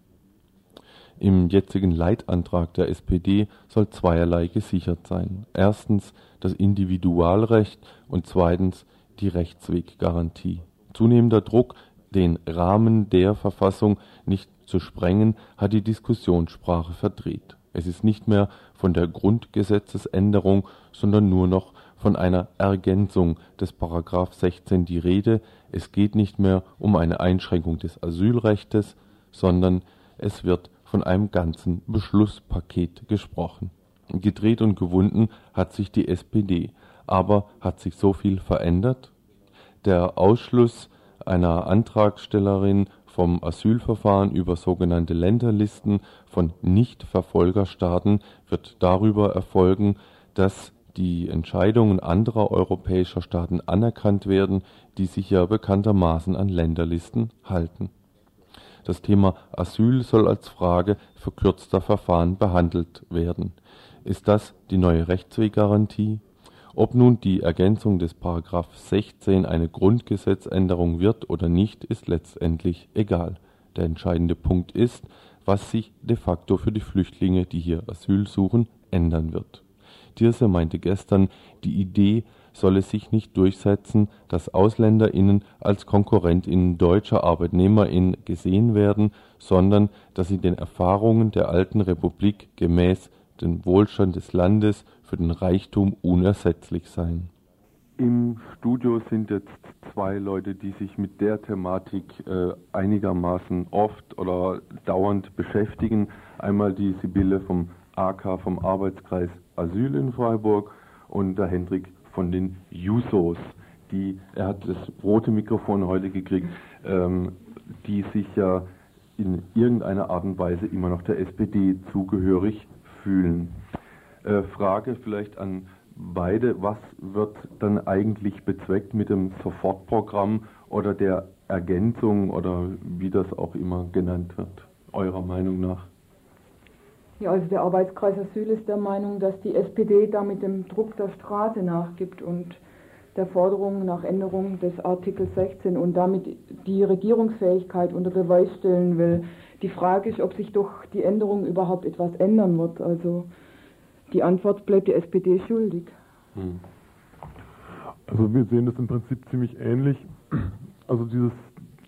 Im jetzigen Leitantrag der SPD soll zweierlei gesichert sein. Erstens das Individualrecht und zweitens die Rechtsweggarantie. Zunehmender Druck, den Rahmen der Verfassung nicht zu sprengen, hat die Diskussionssprache verdreht. Es ist nicht mehr von der Grundgesetzesänderung, sondern nur noch von einer Ergänzung des Paragraph 16 die Rede. Es geht nicht mehr um eine Einschränkung des Asylrechtes, sondern es wird von einem ganzen Beschlusspaket gesprochen. Gedreht und gewunden hat sich die SPD. Aber hat sich so viel verändert? Der Ausschluss einer Antragstellerin vom Asylverfahren über sogenannte Länderlisten von Nichtverfolgerstaaten wird darüber erfolgen, dass die Entscheidungen anderer europäischer Staaten anerkannt werden, die sich ja bekanntermaßen an Länderlisten halten. Das Thema Asyl soll als Frage verkürzter Verfahren behandelt werden. Ist das die neue Rechtsweggarantie? Ob nun die Ergänzung des § 16 eine Grundgesetzänderung wird oder nicht, ist letztendlich egal. Der entscheidende Punkt ist, was sich de facto für die Flüchtlinge, die hier Asyl suchen, ändern wird. Thierse meinte gestern, die Idee solle sich nicht durchsetzen, dass AusländerInnen als KonkurrentInnen deutscher ArbeitnehmerInnen gesehen werden, sondern dass sie den Erfahrungen der alten Republik gemäß dem Wohlstand des Landes für den Reichtum unersetzlich sein. Im Studio sind jetzt zwei Leute, die sich mit der Thematik äh, einigermaßen oft oder dauernd beschäftigen. Einmal die Sibylle vom AK, vom Arbeitskreis Asyl in Freiburg und der Hendrik von den Jusos. Die, er hat das rote Mikrofon heute gekriegt, ähm, die sich ja in irgendeiner Art und Weise immer noch der SPD zugehörig fühlen. Äh, Frage vielleicht an beide, was wird dann eigentlich bezweckt mit dem Sofortprogramm oder der Ergänzung oder wie das auch immer genannt wird, eurer Meinung nach? Ja, also der Arbeitskreis Asyl ist der Meinung, dass die SPD da mit dem Druck der Straße nachgibt und der Forderung nach Änderung des Artikel 16 und damit die Regierungsfähigkeit unter Beweis stellen will. Die Frage ist, ob sich durch die Änderung überhaupt etwas ändern wird. Also die Antwort bleibt die SPD schuldig. Hm. Also wir sehen das im Prinzip ziemlich ähnlich. Also dieses,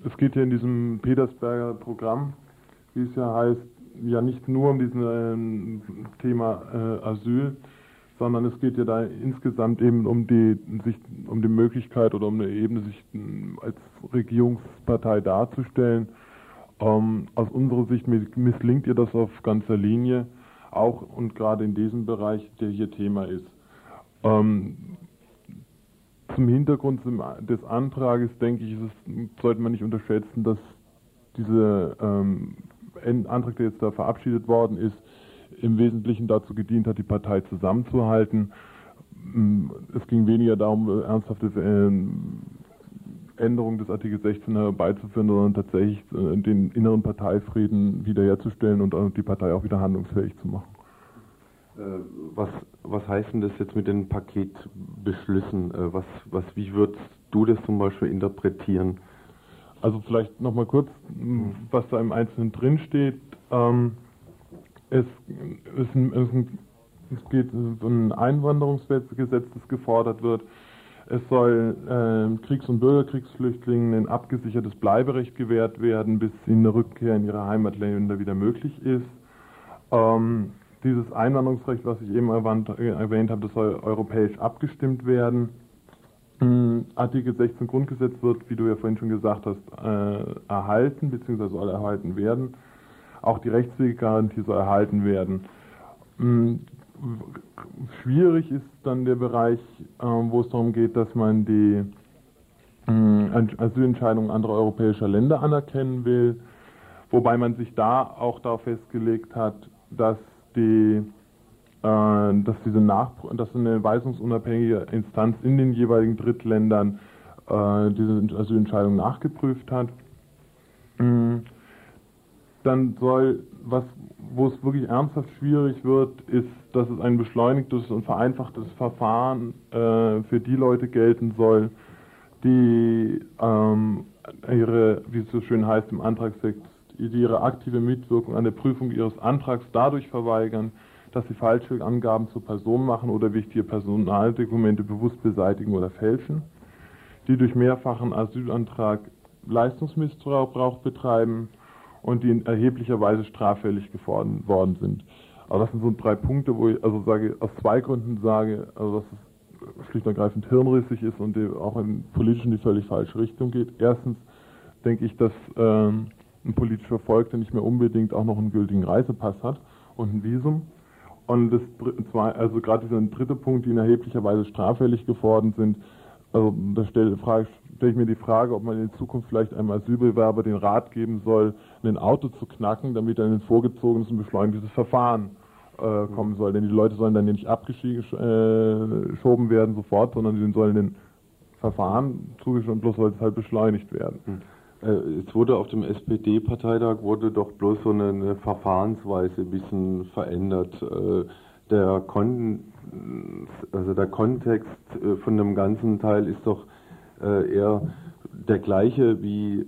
es geht ja in diesem Petersberger Programm, wie es ja heißt, ja nicht nur um diesen äh, Thema äh, Asyl, sondern es geht ja da insgesamt eben um die sich um die Möglichkeit oder um eine Ebene, sich als Regierungspartei darzustellen. Ähm, aus unserer Sicht misslingt ihr das auf ganzer Linie auch und gerade in diesem Bereich, der hier Thema ist. Ähm, zum Hintergrund des Antrages, denke ich, es, sollte man nicht unterschätzen, dass dieser ähm, Antrag, der jetzt da verabschiedet worden ist, im Wesentlichen dazu gedient hat, die Partei zusammenzuhalten. Mm, es ging weniger darum, ernsthafte äh, Änderungen des Artikel 16 herbeizuführen, sondern tatsächlich äh, den inneren Parteifrieden wiederherzustellen und die Partei auch wieder handlungsfähig zu machen. Äh, was, was heißt denn das jetzt mit den Paketbeschlüssen? Was, was, wie würdest du das zum Beispiel interpretieren? Also vielleicht nochmal kurz, was da im Einzelnen drinsteht. Ähm, es, es, es, geht um ein Einwanderungsgesetz, das gefordert wird. Es soll äh, Kriegs- und Bürgerkriegsflüchtlingen ein abgesichertes Bleiberecht gewährt werden, bis ihnen eine Rückkehr in ihre Heimatländer wieder möglich ist. Ähm, dieses Einwanderungsrecht, was ich eben erwähnt, erwähnt habe, das soll europäisch abgestimmt werden. Artikel 16 Grundgesetz wird, wie du ja vorhin schon gesagt hast, äh, erhalten, beziehungsweise soll erhalten werden. Auch die Rechtsweggarantie soll erhalten werden. Hm, schwierig ist dann der Bereich, äh, wo es darum geht, dass man die Asylentscheidungen anderer europäischer Länder anerkennen will, wobei man sich da auch darauf festgelegt hat, dass die äh, dass diese Nach dass eine weisungsunabhängige Instanz in den jeweiligen Drittländern äh, diese Asylentscheidung nachgeprüft hat. Mhm. Dann soll, was, wo es wirklich ernsthaft schwierig wird, ist, dass es ein beschleunigtes und vereinfachtes Verfahren äh, für die Leute gelten soll, die ähm, ihre, wie es so schön heißt im Antragstext, die ihre aktive Mitwirkung an der Prüfung ihres Antrags dadurch verweigern, dass sie falsche Angaben zur Person machen oder wichtige Personaldokumente bewusst beseitigen oder fälschen, die durch mehrfachen Asylantrag Leistungsmissbrauch betreiben und die in erheblicher Weise straffällig geworden worden sind. Aber das sind so drei Punkte, wo ich also sage, aus zwei Gründen sage, also dass es schlicht und ergreifend hirnrissig ist und auch in politisch in die völlig falsche Richtung geht. Erstens denke ich, dass ähm, ein politisch Verfolgter nicht mehr unbedingt auch noch einen gültigen Reisepass hat und ein Visum. Und das also gerade dieser dritte Punkt, die in erheblicher Weise straffällig geworden sind, also da stelle stell ich mir die Frage, ob man in Zukunft vielleicht einem Asylbewerber den Rat geben soll, ein Auto zu knacken, damit er in ein vorgezogenes und beschleunigtes Verfahren äh, kommen soll. Denn die Leute sollen dann nicht abgeschoben äh, werden sofort, sondern sie sollen den Verfahren zugeschoben, bloß soll es halt beschleunigt werden. Mhm. Es wurde auf dem SPD-Parteitag wurde doch bloß so eine, eine Verfahrensweise ein bisschen verändert. Äh, der, Kon also der Kontext äh, von dem ganzen Teil ist doch eher der gleiche wie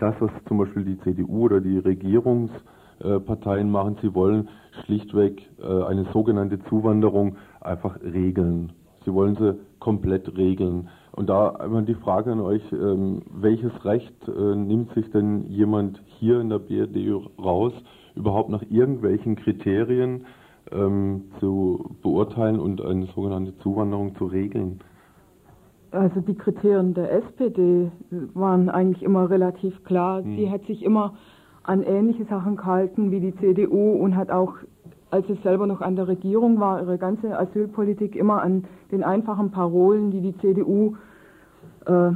das, was zum Beispiel die CDU oder die Regierungsparteien machen. Sie wollen schlichtweg eine sogenannte Zuwanderung einfach regeln. Sie wollen sie komplett regeln. Und da einmal die Frage an euch, ähm, welches Recht äh, nimmt sich denn jemand hier in der BRD raus, überhaupt nach irgendwelchen Kriterien ähm, zu beurteilen und eine sogenannte Zuwanderung zu regeln? Also die Kriterien der SPD waren eigentlich immer relativ klar. Hm. Die hat sich immer an ähnliche Sachen gehalten wie die CDU und hat auch als es selber noch an der Regierung war, ihre ganze Asylpolitik immer an den einfachen Parolen, die die CDU äh,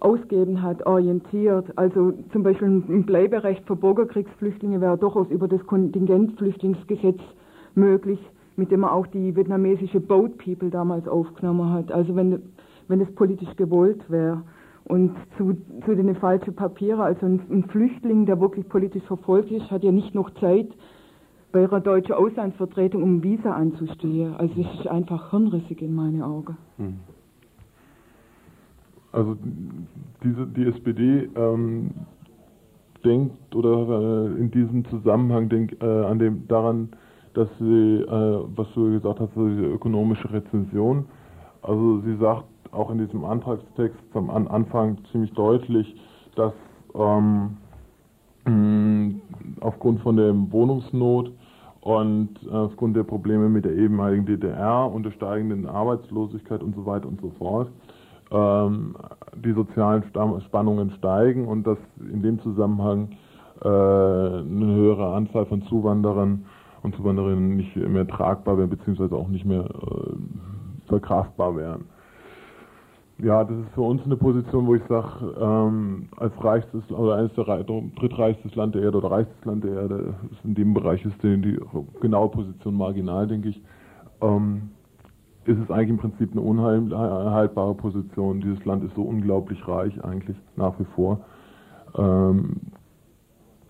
ausgeben hat, orientiert. Also zum Beispiel ein Bleiberecht für Bürgerkriegsflüchtlinge wäre durchaus über das Kontingentflüchtlingsgesetz möglich, mit dem man auch die vietnamesische Boat People damals aufgenommen hat. Also wenn, wenn es politisch gewollt wäre. Und zu, zu den falschen Papieren, also ein, ein Flüchtling, der wirklich politisch verfolgt ist, hat ja nicht noch Zeit, bei ihrer deutschen Auslandsvertretung um Visa anzustehen. Also es ist einfach hirnrissig in meinen Augen. Hm. Also diese, die SPD ähm, denkt oder äh, in diesem Zusammenhang denkt äh, an dem daran, dass sie, äh, was du gesagt hast, diese ökonomische Rezension. Also sie sagt auch in diesem Antragstext am Anfang ziemlich deutlich, dass ähm, aufgrund von der Wohnungsnot und aufgrund der Probleme mit der ehemaligen DDR und der steigenden Arbeitslosigkeit und so weiter und so fort ähm, die sozialen Spannungen steigen und dass in dem Zusammenhang äh, eine höhere Anzahl von Zuwanderern und Zuwanderinnen nicht mehr tragbar wären, beziehungsweise auch nicht mehr äh, verkraftbar wären ja, das ist für uns eine Position, wo ich sage, ähm, als reichstes oder eines der drittreichstes Land der Erde oder reichstes Land der Erde, ist in dem Bereich ist die, die genaue Position marginal, denke ich, ähm, ist es eigentlich im Prinzip eine unhaltbare Position. Dieses Land ist so unglaublich reich eigentlich nach wie vor. Ähm,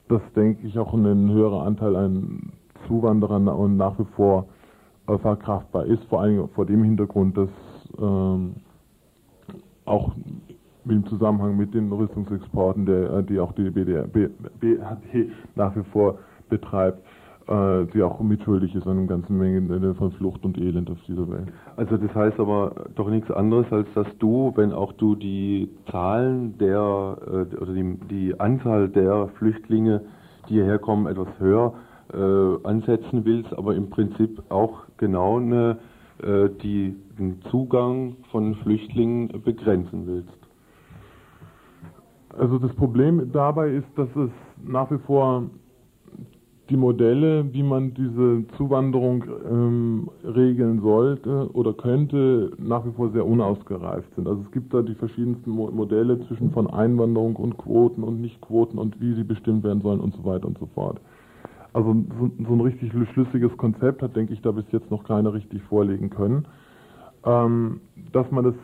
dass, denke ich, auch ein höherer Anteil an Zuwanderern und nach wie vor äh, verkraftbar ist, vor allem vor dem Hintergrund, dass ähm, auch im Zusammenhang mit den Rüstungsexporten, der, äh, die auch die BDR, BHD nach wie vor betreibt, äh, die auch mitschuldig ist an einer ganzen Menge von Flucht und Elend auf dieser Welt. Also das heißt aber doch nichts anderes, als dass du, wenn auch du die Zahlen der äh, oder die, die Anzahl der Flüchtlinge, die hierher kommen, etwas höher äh, ansetzen willst, aber im Prinzip auch genau eine äh, die den Zugang von Flüchtlingen begrenzen willst? Also das Problem dabei ist, dass es nach wie vor die Modelle, wie man diese Zuwanderung ähm, regeln sollte oder könnte, nach wie vor sehr unausgereift sind. Also es gibt da die verschiedensten Mo Modelle zwischen von Einwanderung und Quoten und Nichtquoten und wie sie bestimmt werden sollen und so weiter und so fort. Also so, so ein richtig schlüssiges Konzept hat, denke ich, da bis jetzt noch keiner richtig vorlegen können. Ähm, dass man das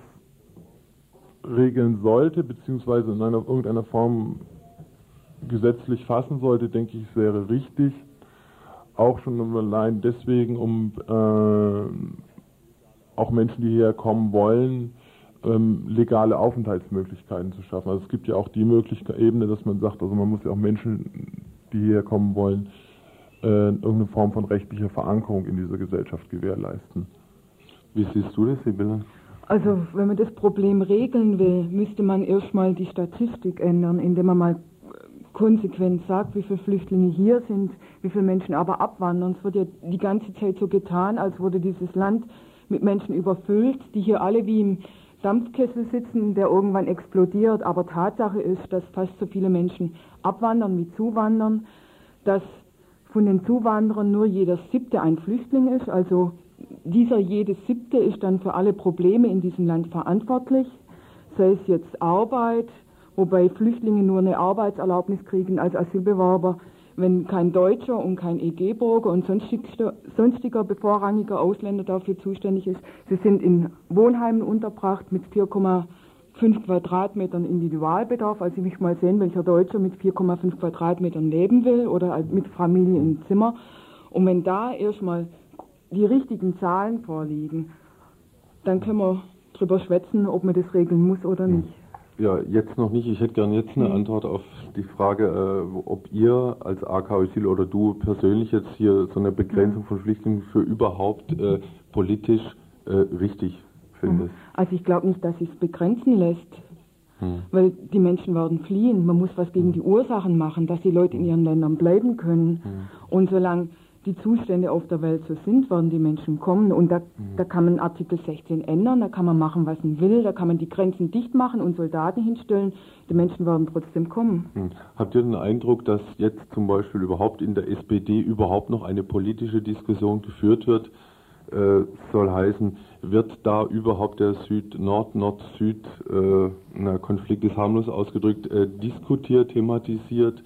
regeln sollte, beziehungsweise in einer, irgendeiner Form gesetzlich fassen sollte, denke ich, wäre richtig. Auch schon allein deswegen, um äh, auch Menschen, die hierher kommen wollen, ähm, legale Aufenthaltsmöglichkeiten zu schaffen. Also es gibt ja auch die Möglichkeit, Ebene, dass man sagt, also man muss ja auch Menschen, die hierher kommen wollen, äh, irgendeine Form von rechtlicher Verankerung in dieser Gesellschaft gewährleisten. Wie siehst du das, Sibylle? Also wenn man das Problem regeln will, müsste man erstmal die Statistik ändern, indem man mal konsequent sagt, wie viele Flüchtlinge hier sind, wie viele Menschen aber abwandern. Es wird ja die ganze Zeit so getan, als wurde dieses Land mit Menschen überfüllt, die hier alle wie im Dampfkessel sitzen, der irgendwann explodiert. Aber Tatsache ist, dass fast so viele Menschen abwandern wie zuwandern, dass von den Zuwanderern nur jeder siebte ein Flüchtling ist. Also dieser jede siebte ist dann für alle Probleme in diesem Land verantwortlich, sei es jetzt Arbeit, wobei Flüchtlinge nur eine Arbeitserlaubnis kriegen als Asylbewerber, wenn kein Deutscher und kein EG-Bürger und sonstiger, sonstiger bevorrangiger Ausländer dafür zuständig ist. Sie sind in Wohnheimen unterbracht mit 4,5 Quadratmetern Individualbedarf. Also ich möchte mal sehen, welcher Deutscher mit 4,5 Quadratmetern leben will oder mit Familie im Zimmer. Und wenn da erstmal die richtigen Zahlen vorliegen, dann können wir drüber schwätzen, ob man das regeln muss oder nicht. Ja, jetzt noch nicht. Ich hätte gerne jetzt eine mhm. Antwort auf die Frage, äh, ob ihr als AK Asyl oder du persönlich jetzt hier so eine Begrenzung mhm. von Flüchtlingen für überhaupt äh, politisch äh, richtig Mhm. Also ich glaube nicht, dass sich es begrenzen lässt. Hm. Weil die Menschen werden fliehen. Man muss was gegen die Ursachen machen, dass die Leute in ihren Ländern bleiben können. Hm. Und solange die Zustände auf der Welt so sind, werden die Menschen kommen. Und da, mhm. da kann man Artikel 16 ändern, da kann man machen, was man will, da kann man die Grenzen dicht machen und Soldaten hinstellen. Die Menschen werden trotzdem kommen. Mhm. Habt ihr den Eindruck, dass jetzt zum Beispiel überhaupt in der SPD überhaupt noch eine politische Diskussion geführt wird? Äh, soll heißen, wird da überhaupt der Süd-Nord, Nord-Süd, äh, ist harmlos ausgedrückt, äh, diskutiert, thematisiert,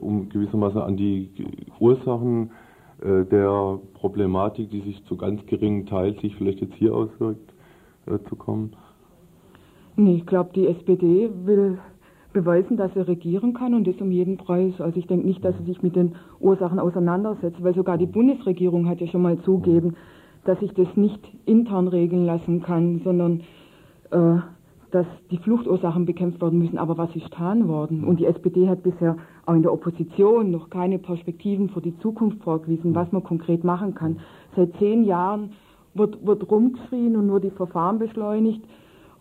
um gewissermaßen an die Ursachen der Problematik, die sich zu ganz geringen Teil sich vielleicht jetzt hier auswirkt, zu kommen? Nee, ich glaube, die SPD will beweisen, dass er regieren kann und das um jeden Preis. Also ich denke nicht, dass er sich mit den Ursachen auseinandersetzt, weil sogar die Bundesregierung hat ja schon mal zugeben, dass ich das nicht intern regeln lassen kann, sondern äh, dass die Fluchtursachen bekämpft werden müssen. Aber was ist getan worden? Und die SPD hat bisher auch in der Opposition noch keine Perspektiven für die Zukunft vorgewiesen, was man konkret machen kann. Seit zehn Jahren wird, wird rumgeschrien und nur die Verfahren beschleunigt,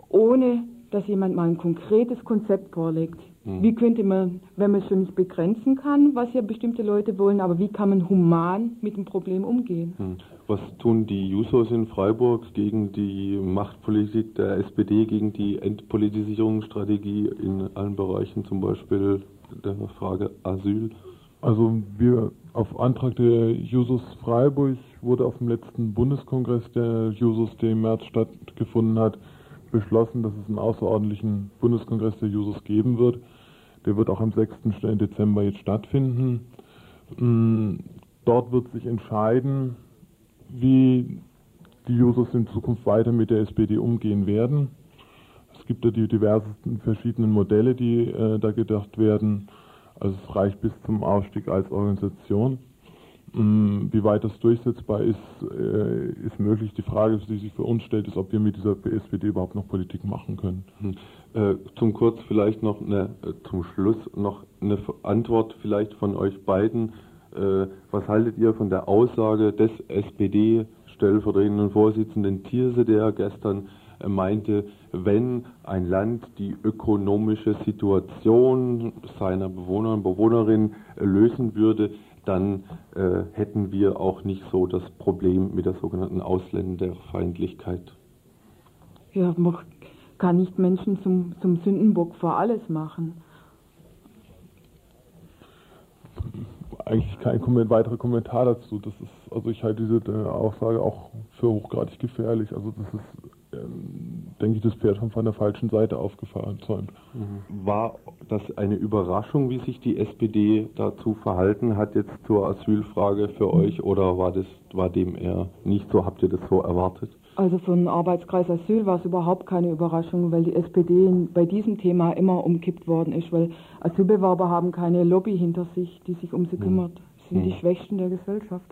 ohne dass jemand mal ein konkretes Konzept vorlegt. Mhm. Wie könnte man, wenn man es schon nicht begrenzen kann, was ja bestimmte Leute wollen, aber wie kann man human mit dem Problem umgehen? Mhm. Was tun die Jusos in Freiburg gegen die Machtpolitik der SPD, gegen die Entpolitisierungsstrategie in allen Bereichen, zum Beispiel der Frage Asyl? Also wir auf Antrag der Jusos Freiburg wurde auf dem letzten Bundeskongress der Jusos, der im März stattgefunden hat, beschlossen, dass es einen außerordentlichen Bundeskongress der Jusos geben wird. Der wird auch am 6. Dezember jetzt stattfinden. Mm, dort wird sich entscheiden, wie die Jusos in Zukunft weiter mit der SPD umgehen werden. Es gibt ja die diversesten verschiedenen Modelle, die äh, da gedacht werden. Also es reicht bis zum Ausstieg als Organisation. Mm, wie weit das durchsetzbar ist, äh, ist möglich. Die Frage, die sich für uns stellt, ist, ob wir mit dieser SPD überhaupt noch Politik machen können. Hm. Äh, zum kurz vielleicht noch eine, äh, zum Schluss noch eine Antwort vielleicht von euch beiden. Was haltet ihr von der Aussage des SPD-stellvertretenden Vorsitzenden Thierse, der gestern meinte, wenn ein Land die ökonomische Situation seiner Bewohner und Bewohnerinnen lösen würde, dann äh, hätten wir auch nicht so das Problem mit der sogenannten Ausländerfeindlichkeit. Ja, man kann nicht Menschen zum, zum Sündenbock für alles machen. Eigentlich kein weiterer Kommentar dazu. Das ist, also ich halte diese äh, Aussage auch für hochgradig gefährlich. Also das ist, ähm, denke ich, das Pferd schon von der falschen Seite aufgefahren. Mhm. War das eine Überraschung, wie sich die SPD dazu verhalten hat jetzt zur Asylfrage für euch oder war das war dem eher nicht so? Habt ihr das so erwartet? Also für den Arbeitskreis Asyl war es überhaupt keine Überraschung, weil die SPD bei diesem Thema immer umkippt worden ist, weil Asylbewerber haben keine Lobby hinter sich, die sich um sie hm. kümmert. Das sind die hm. Schwächsten der Gesellschaft.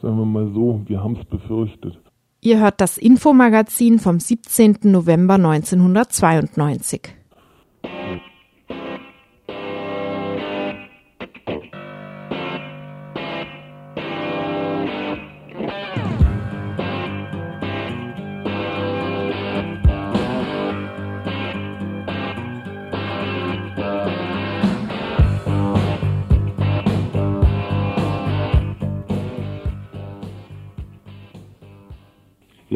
Sagen wir mal so, wir haben es befürchtet. Ihr hört das Infomagazin vom 17. November 1992.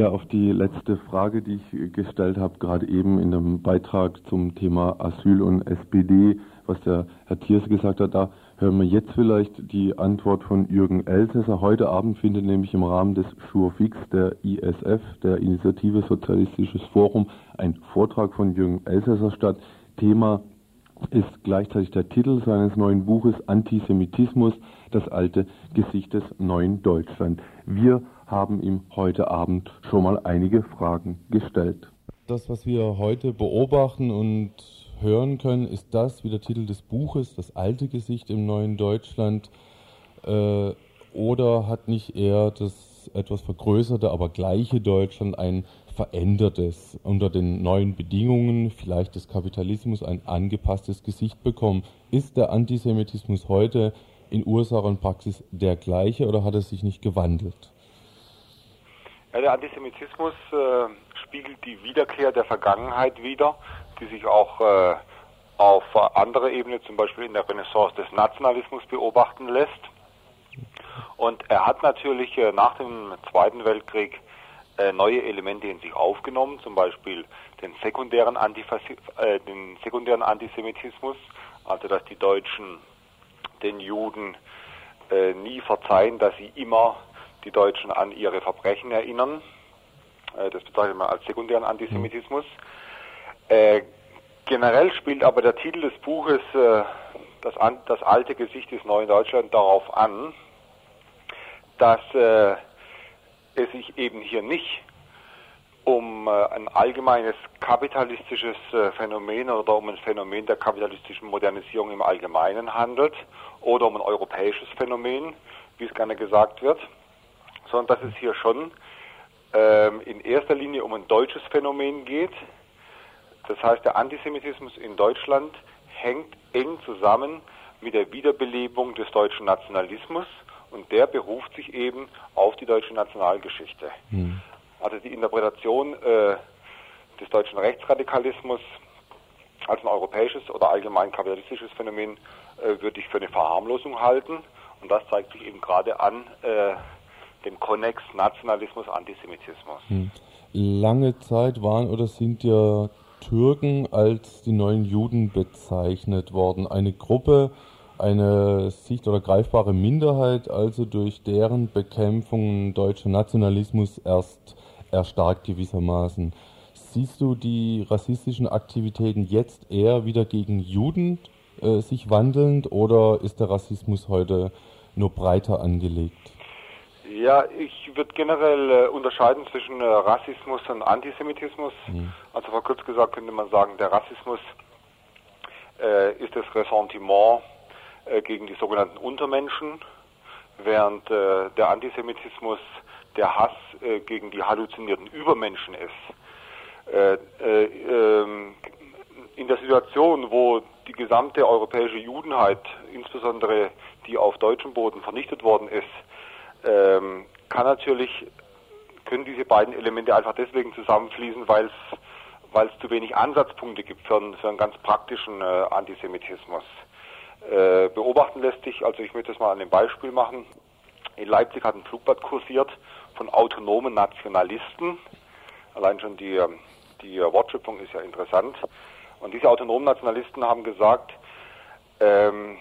Ja, auf die letzte Frage, die ich gestellt habe, gerade eben in dem Beitrag zum Thema Asyl und SPD, was der Herr Thiers gesagt hat, da hören wir jetzt vielleicht die Antwort von Jürgen Elsässer. Heute Abend findet nämlich im Rahmen des Schurfix der ISF, der Initiative Sozialistisches Forum, ein Vortrag von Jürgen Elsässer statt. Thema ist gleichzeitig der Titel seines neuen Buches Antisemitismus, das alte Gesicht des neuen Deutschland. Wir haben ihm heute Abend schon mal einige Fragen gestellt. Das, was wir heute beobachten und hören können, ist das, wie der Titel des Buches, das alte Gesicht im neuen Deutschland, äh, oder hat nicht eher das etwas vergrößerte, aber gleiche Deutschland ein verändertes, unter den neuen Bedingungen, vielleicht des Kapitalismus, ein angepasstes Gesicht bekommen? Ist der Antisemitismus heute in Ursache und Praxis der gleiche oder hat er sich nicht gewandelt? Ja, der Antisemitismus äh, spiegelt die Wiederkehr der Vergangenheit wider, die sich auch äh, auf anderer Ebene, zum Beispiel in der Renaissance des Nationalismus, beobachten lässt. Und er hat natürlich äh, nach dem Zweiten Weltkrieg äh, neue Elemente in sich aufgenommen, zum Beispiel den sekundären, Antifasi äh, den sekundären Antisemitismus, also dass die Deutschen den Juden äh, nie verzeihen, dass sie immer die Deutschen an ihre Verbrechen erinnern. Äh, das bezeichnet man als sekundären Antisemitismus. Äh, generell spielt aber der Titel des Buches äh, das, das, alte Gesicht des neuen Deutschland darauf an, dass äh, es sich eben hier nicht um ein allgemeines kapitalistisches Phänomen oder um ein Phänomen der kapitalistischen Modernisierung im Allgemeinen handelt oder um ein europäisches Phänomen, wie es gerne gesagt wird, sondern dass es hier schon ähm, in erster Linie um ein deutsches Phänomen geht. Das heißt, der Antisemitismus in Deutschland hängt eng zusammen mit der Wiederbelebung des deutschen Nationalismus und der beruft sich eben auf die deutsche Nationalgeschichte. Mhm. Also die Interpretation äh, des deutschen Rechtsradikalismus als ein europäisches oder allgemein kapitalistisches Phänomen äh, würde ich für eine Verharmlosung halten und das zeigt sich eben gerade an äh, dem Konnex Nationalismus, Antisemitismus. Hm. Lange Zeit waren oder sind ja Türken als die neuen Juden bezeichnet worden. Eine Gruppe, eine sicht- oder greifbare Minderheit, also durch deren Bekämpfung deutscher Nationalismus erst erstarkt gewissermaßen. Siehst du die rassistischen Aktivitäten jetzt eher wieder gegen Juden äh, sich wandelnd oder ist der Rassismus heute nur breiter angelegt? Ja, ich würde generell äh, unterscheiden zwischen äh, Rassismus und Antisemitismus. Mhm. Also vor kurz gesagt könnte man sagen, der Rassismus äh, ist das Ressentiment äh, gegen die sogenannten Untermenschen, während äh, der Antisemitismus der Hass äh, gegen die halluzinierten Übermenschen ist. Ähm, in der Situation, wo die gesamte europäische Judenheit, insbesondere die auf deutschem Boden vernichtet worden ist, ähm, kann natürlich, können diese beiden Elemente einfach deswegen zusammenfließen, weil es zu wenig Ansatzpunkte gibt für einen, für einen ganz praktischen äh, Antisemitismus. Äh, beobachten lässt sich, also ich möchte das mal an dem Beispiel machen. In Leipzig hat ein Flugblatt kursiert von autonomen Nationalisten. Allein schon die, die Wortschöpfung ist ja interessant. Und diese autonomen Nationalisten haben gesagt, ähm,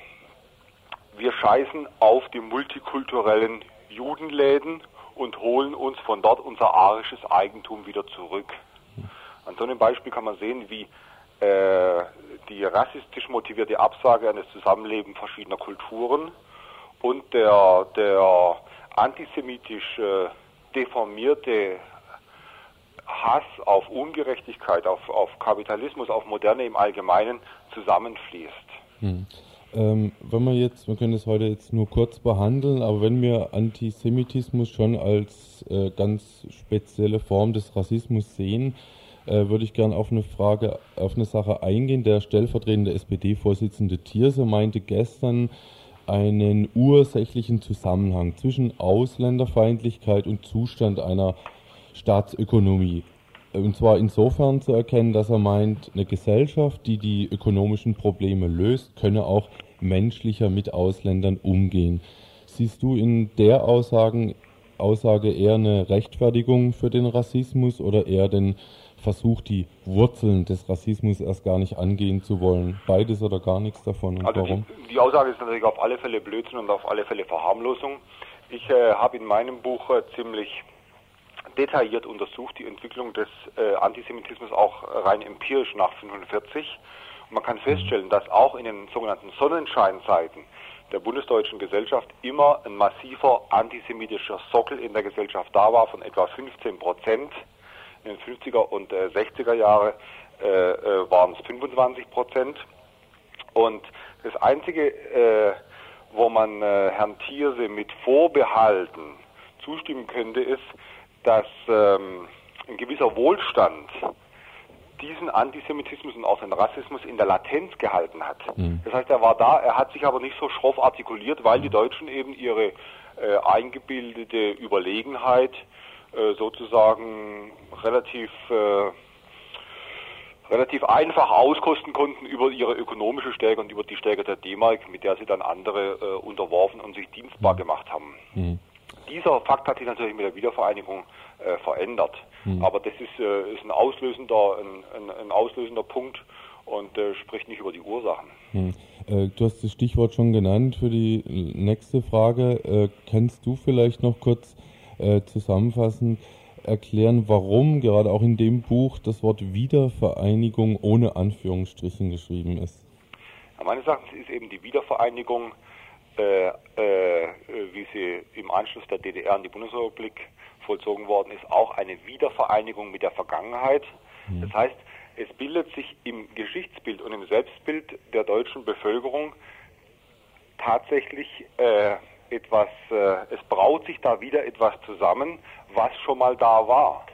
wir scheißen auf die multikulturellen Judenläden und holen uns von dort unser arisches Eigentum wieder zurück. An so einem Beispiel kann man sehen, wie äh, die rassistisch motivierte Absage an das Zusammenleben verschiedener Kulturen und der, der antisemitisch äh, deformierte Hass auf Ungerechtigkeit, auf, auf Kapitalismus, auf Moderne im Allgemeinen zusammenfließt. Hm. Ähm, wenn wir jetzt, wir können das heute jetzt nur kurz behandeln, aber wenn wir Antisemitismus schon als äh, ganz spezielle Form des Rassismus sehen, äh, würde ich gerne auf eine Frage, auf eine Sache eingehen. Der stellvertretende SPD-Vorsitzende Thierse meinte gestern einen ursächlichen Zusammenhang zwischen Ausländerfeindlichkeit und Zustand einer Staatsökonomie. Und zwar insofern zu erkennen, dass er meint, eine Gesellschaft, die die ökonomischen Probleme löst, könne auch menschlicher mit Ausländern umgehen. Siehst du in der Aussagen, Aussage eher eine Rechtfertigung für den Rassismus oder eher den Versuch, die Wurzeln des Rassismus erst gar nicht angehen zu wollen? Beides oder gar nichts davon? Und also warum? Die, die, Aussage ist natürlich auf alle Fälle Blödsinn und auf alle Fälle Verharmlosung. Ich äh, habe in meinem Buch äh, ziemlich detailliert untersucht, die Entwicklung des äh, Antisemitismus auch rein empirisch nach 1945. Und man kann feststellen, dass auch in den sogenannten Sonnenscheinzeiten der bundesdeutschen Gesellschaft immer ein massiver antisemitischer Sockel in der Gesellschaft da war, von etwa 15 Prozent. In den 50er und äh, 60er Jahre äh, äh waren es 25 Prozent. Und das Einzige, äh, wo man äh, Herrn Thierse mit Vorbehalten zustimmen könnte, ist, dass ähm, ein gewisser Wohlstand diesen Antisemitismus und auch den Rassismus in der Latenz gehalten hat. Mhm. Das heißt, er war da, er hat sich aber nicht so schroff artikuliert, weil die Deutschen eben ihre äh, eingebildete Überlegenheit äh, sozusagen relativ äh, relativ einfach auskosten konnten über ihre ökonomische Stärke und über die Stärke der D-Mark, mit der sie dann andere äh, unterworfen und sich dienstbar mhm. gemacht haben. Mhm dieser Fakt hat sich natürlich mit der Wiedervereinigung äh, verändert. Mhm. Aber das ist, äh, ist ein, auslösender, ein, ein, ein auslösender Punkt und äh, spricht nicht über die Ursachen. Mhm. du hast das Stichwort schon genannt für die nächste Frage. Äh, kannst du vielleicht noch kurz äh, zusammenfassend erklären, warum gerade auch in dem Buch das Wort Wiedervereinigung ohne Anführungsstrichen geschrieben ist? Ja, meines Erachtens ist eben die Wiedervereinigung äh, äh, wie sie im Anschluss der DDR an die Bundesrepublik vollzogen worden ist, auch eine Wiedervereinigung mit der Vergangenheit. Mhm. Das heißt, es bildet sich im Geschichtsbild und im Selbstbild der deutschen Bevölkerung tatsächlich äh, etwas, äh, es braut sich da wieder etwas zusammen, was schon mal da war.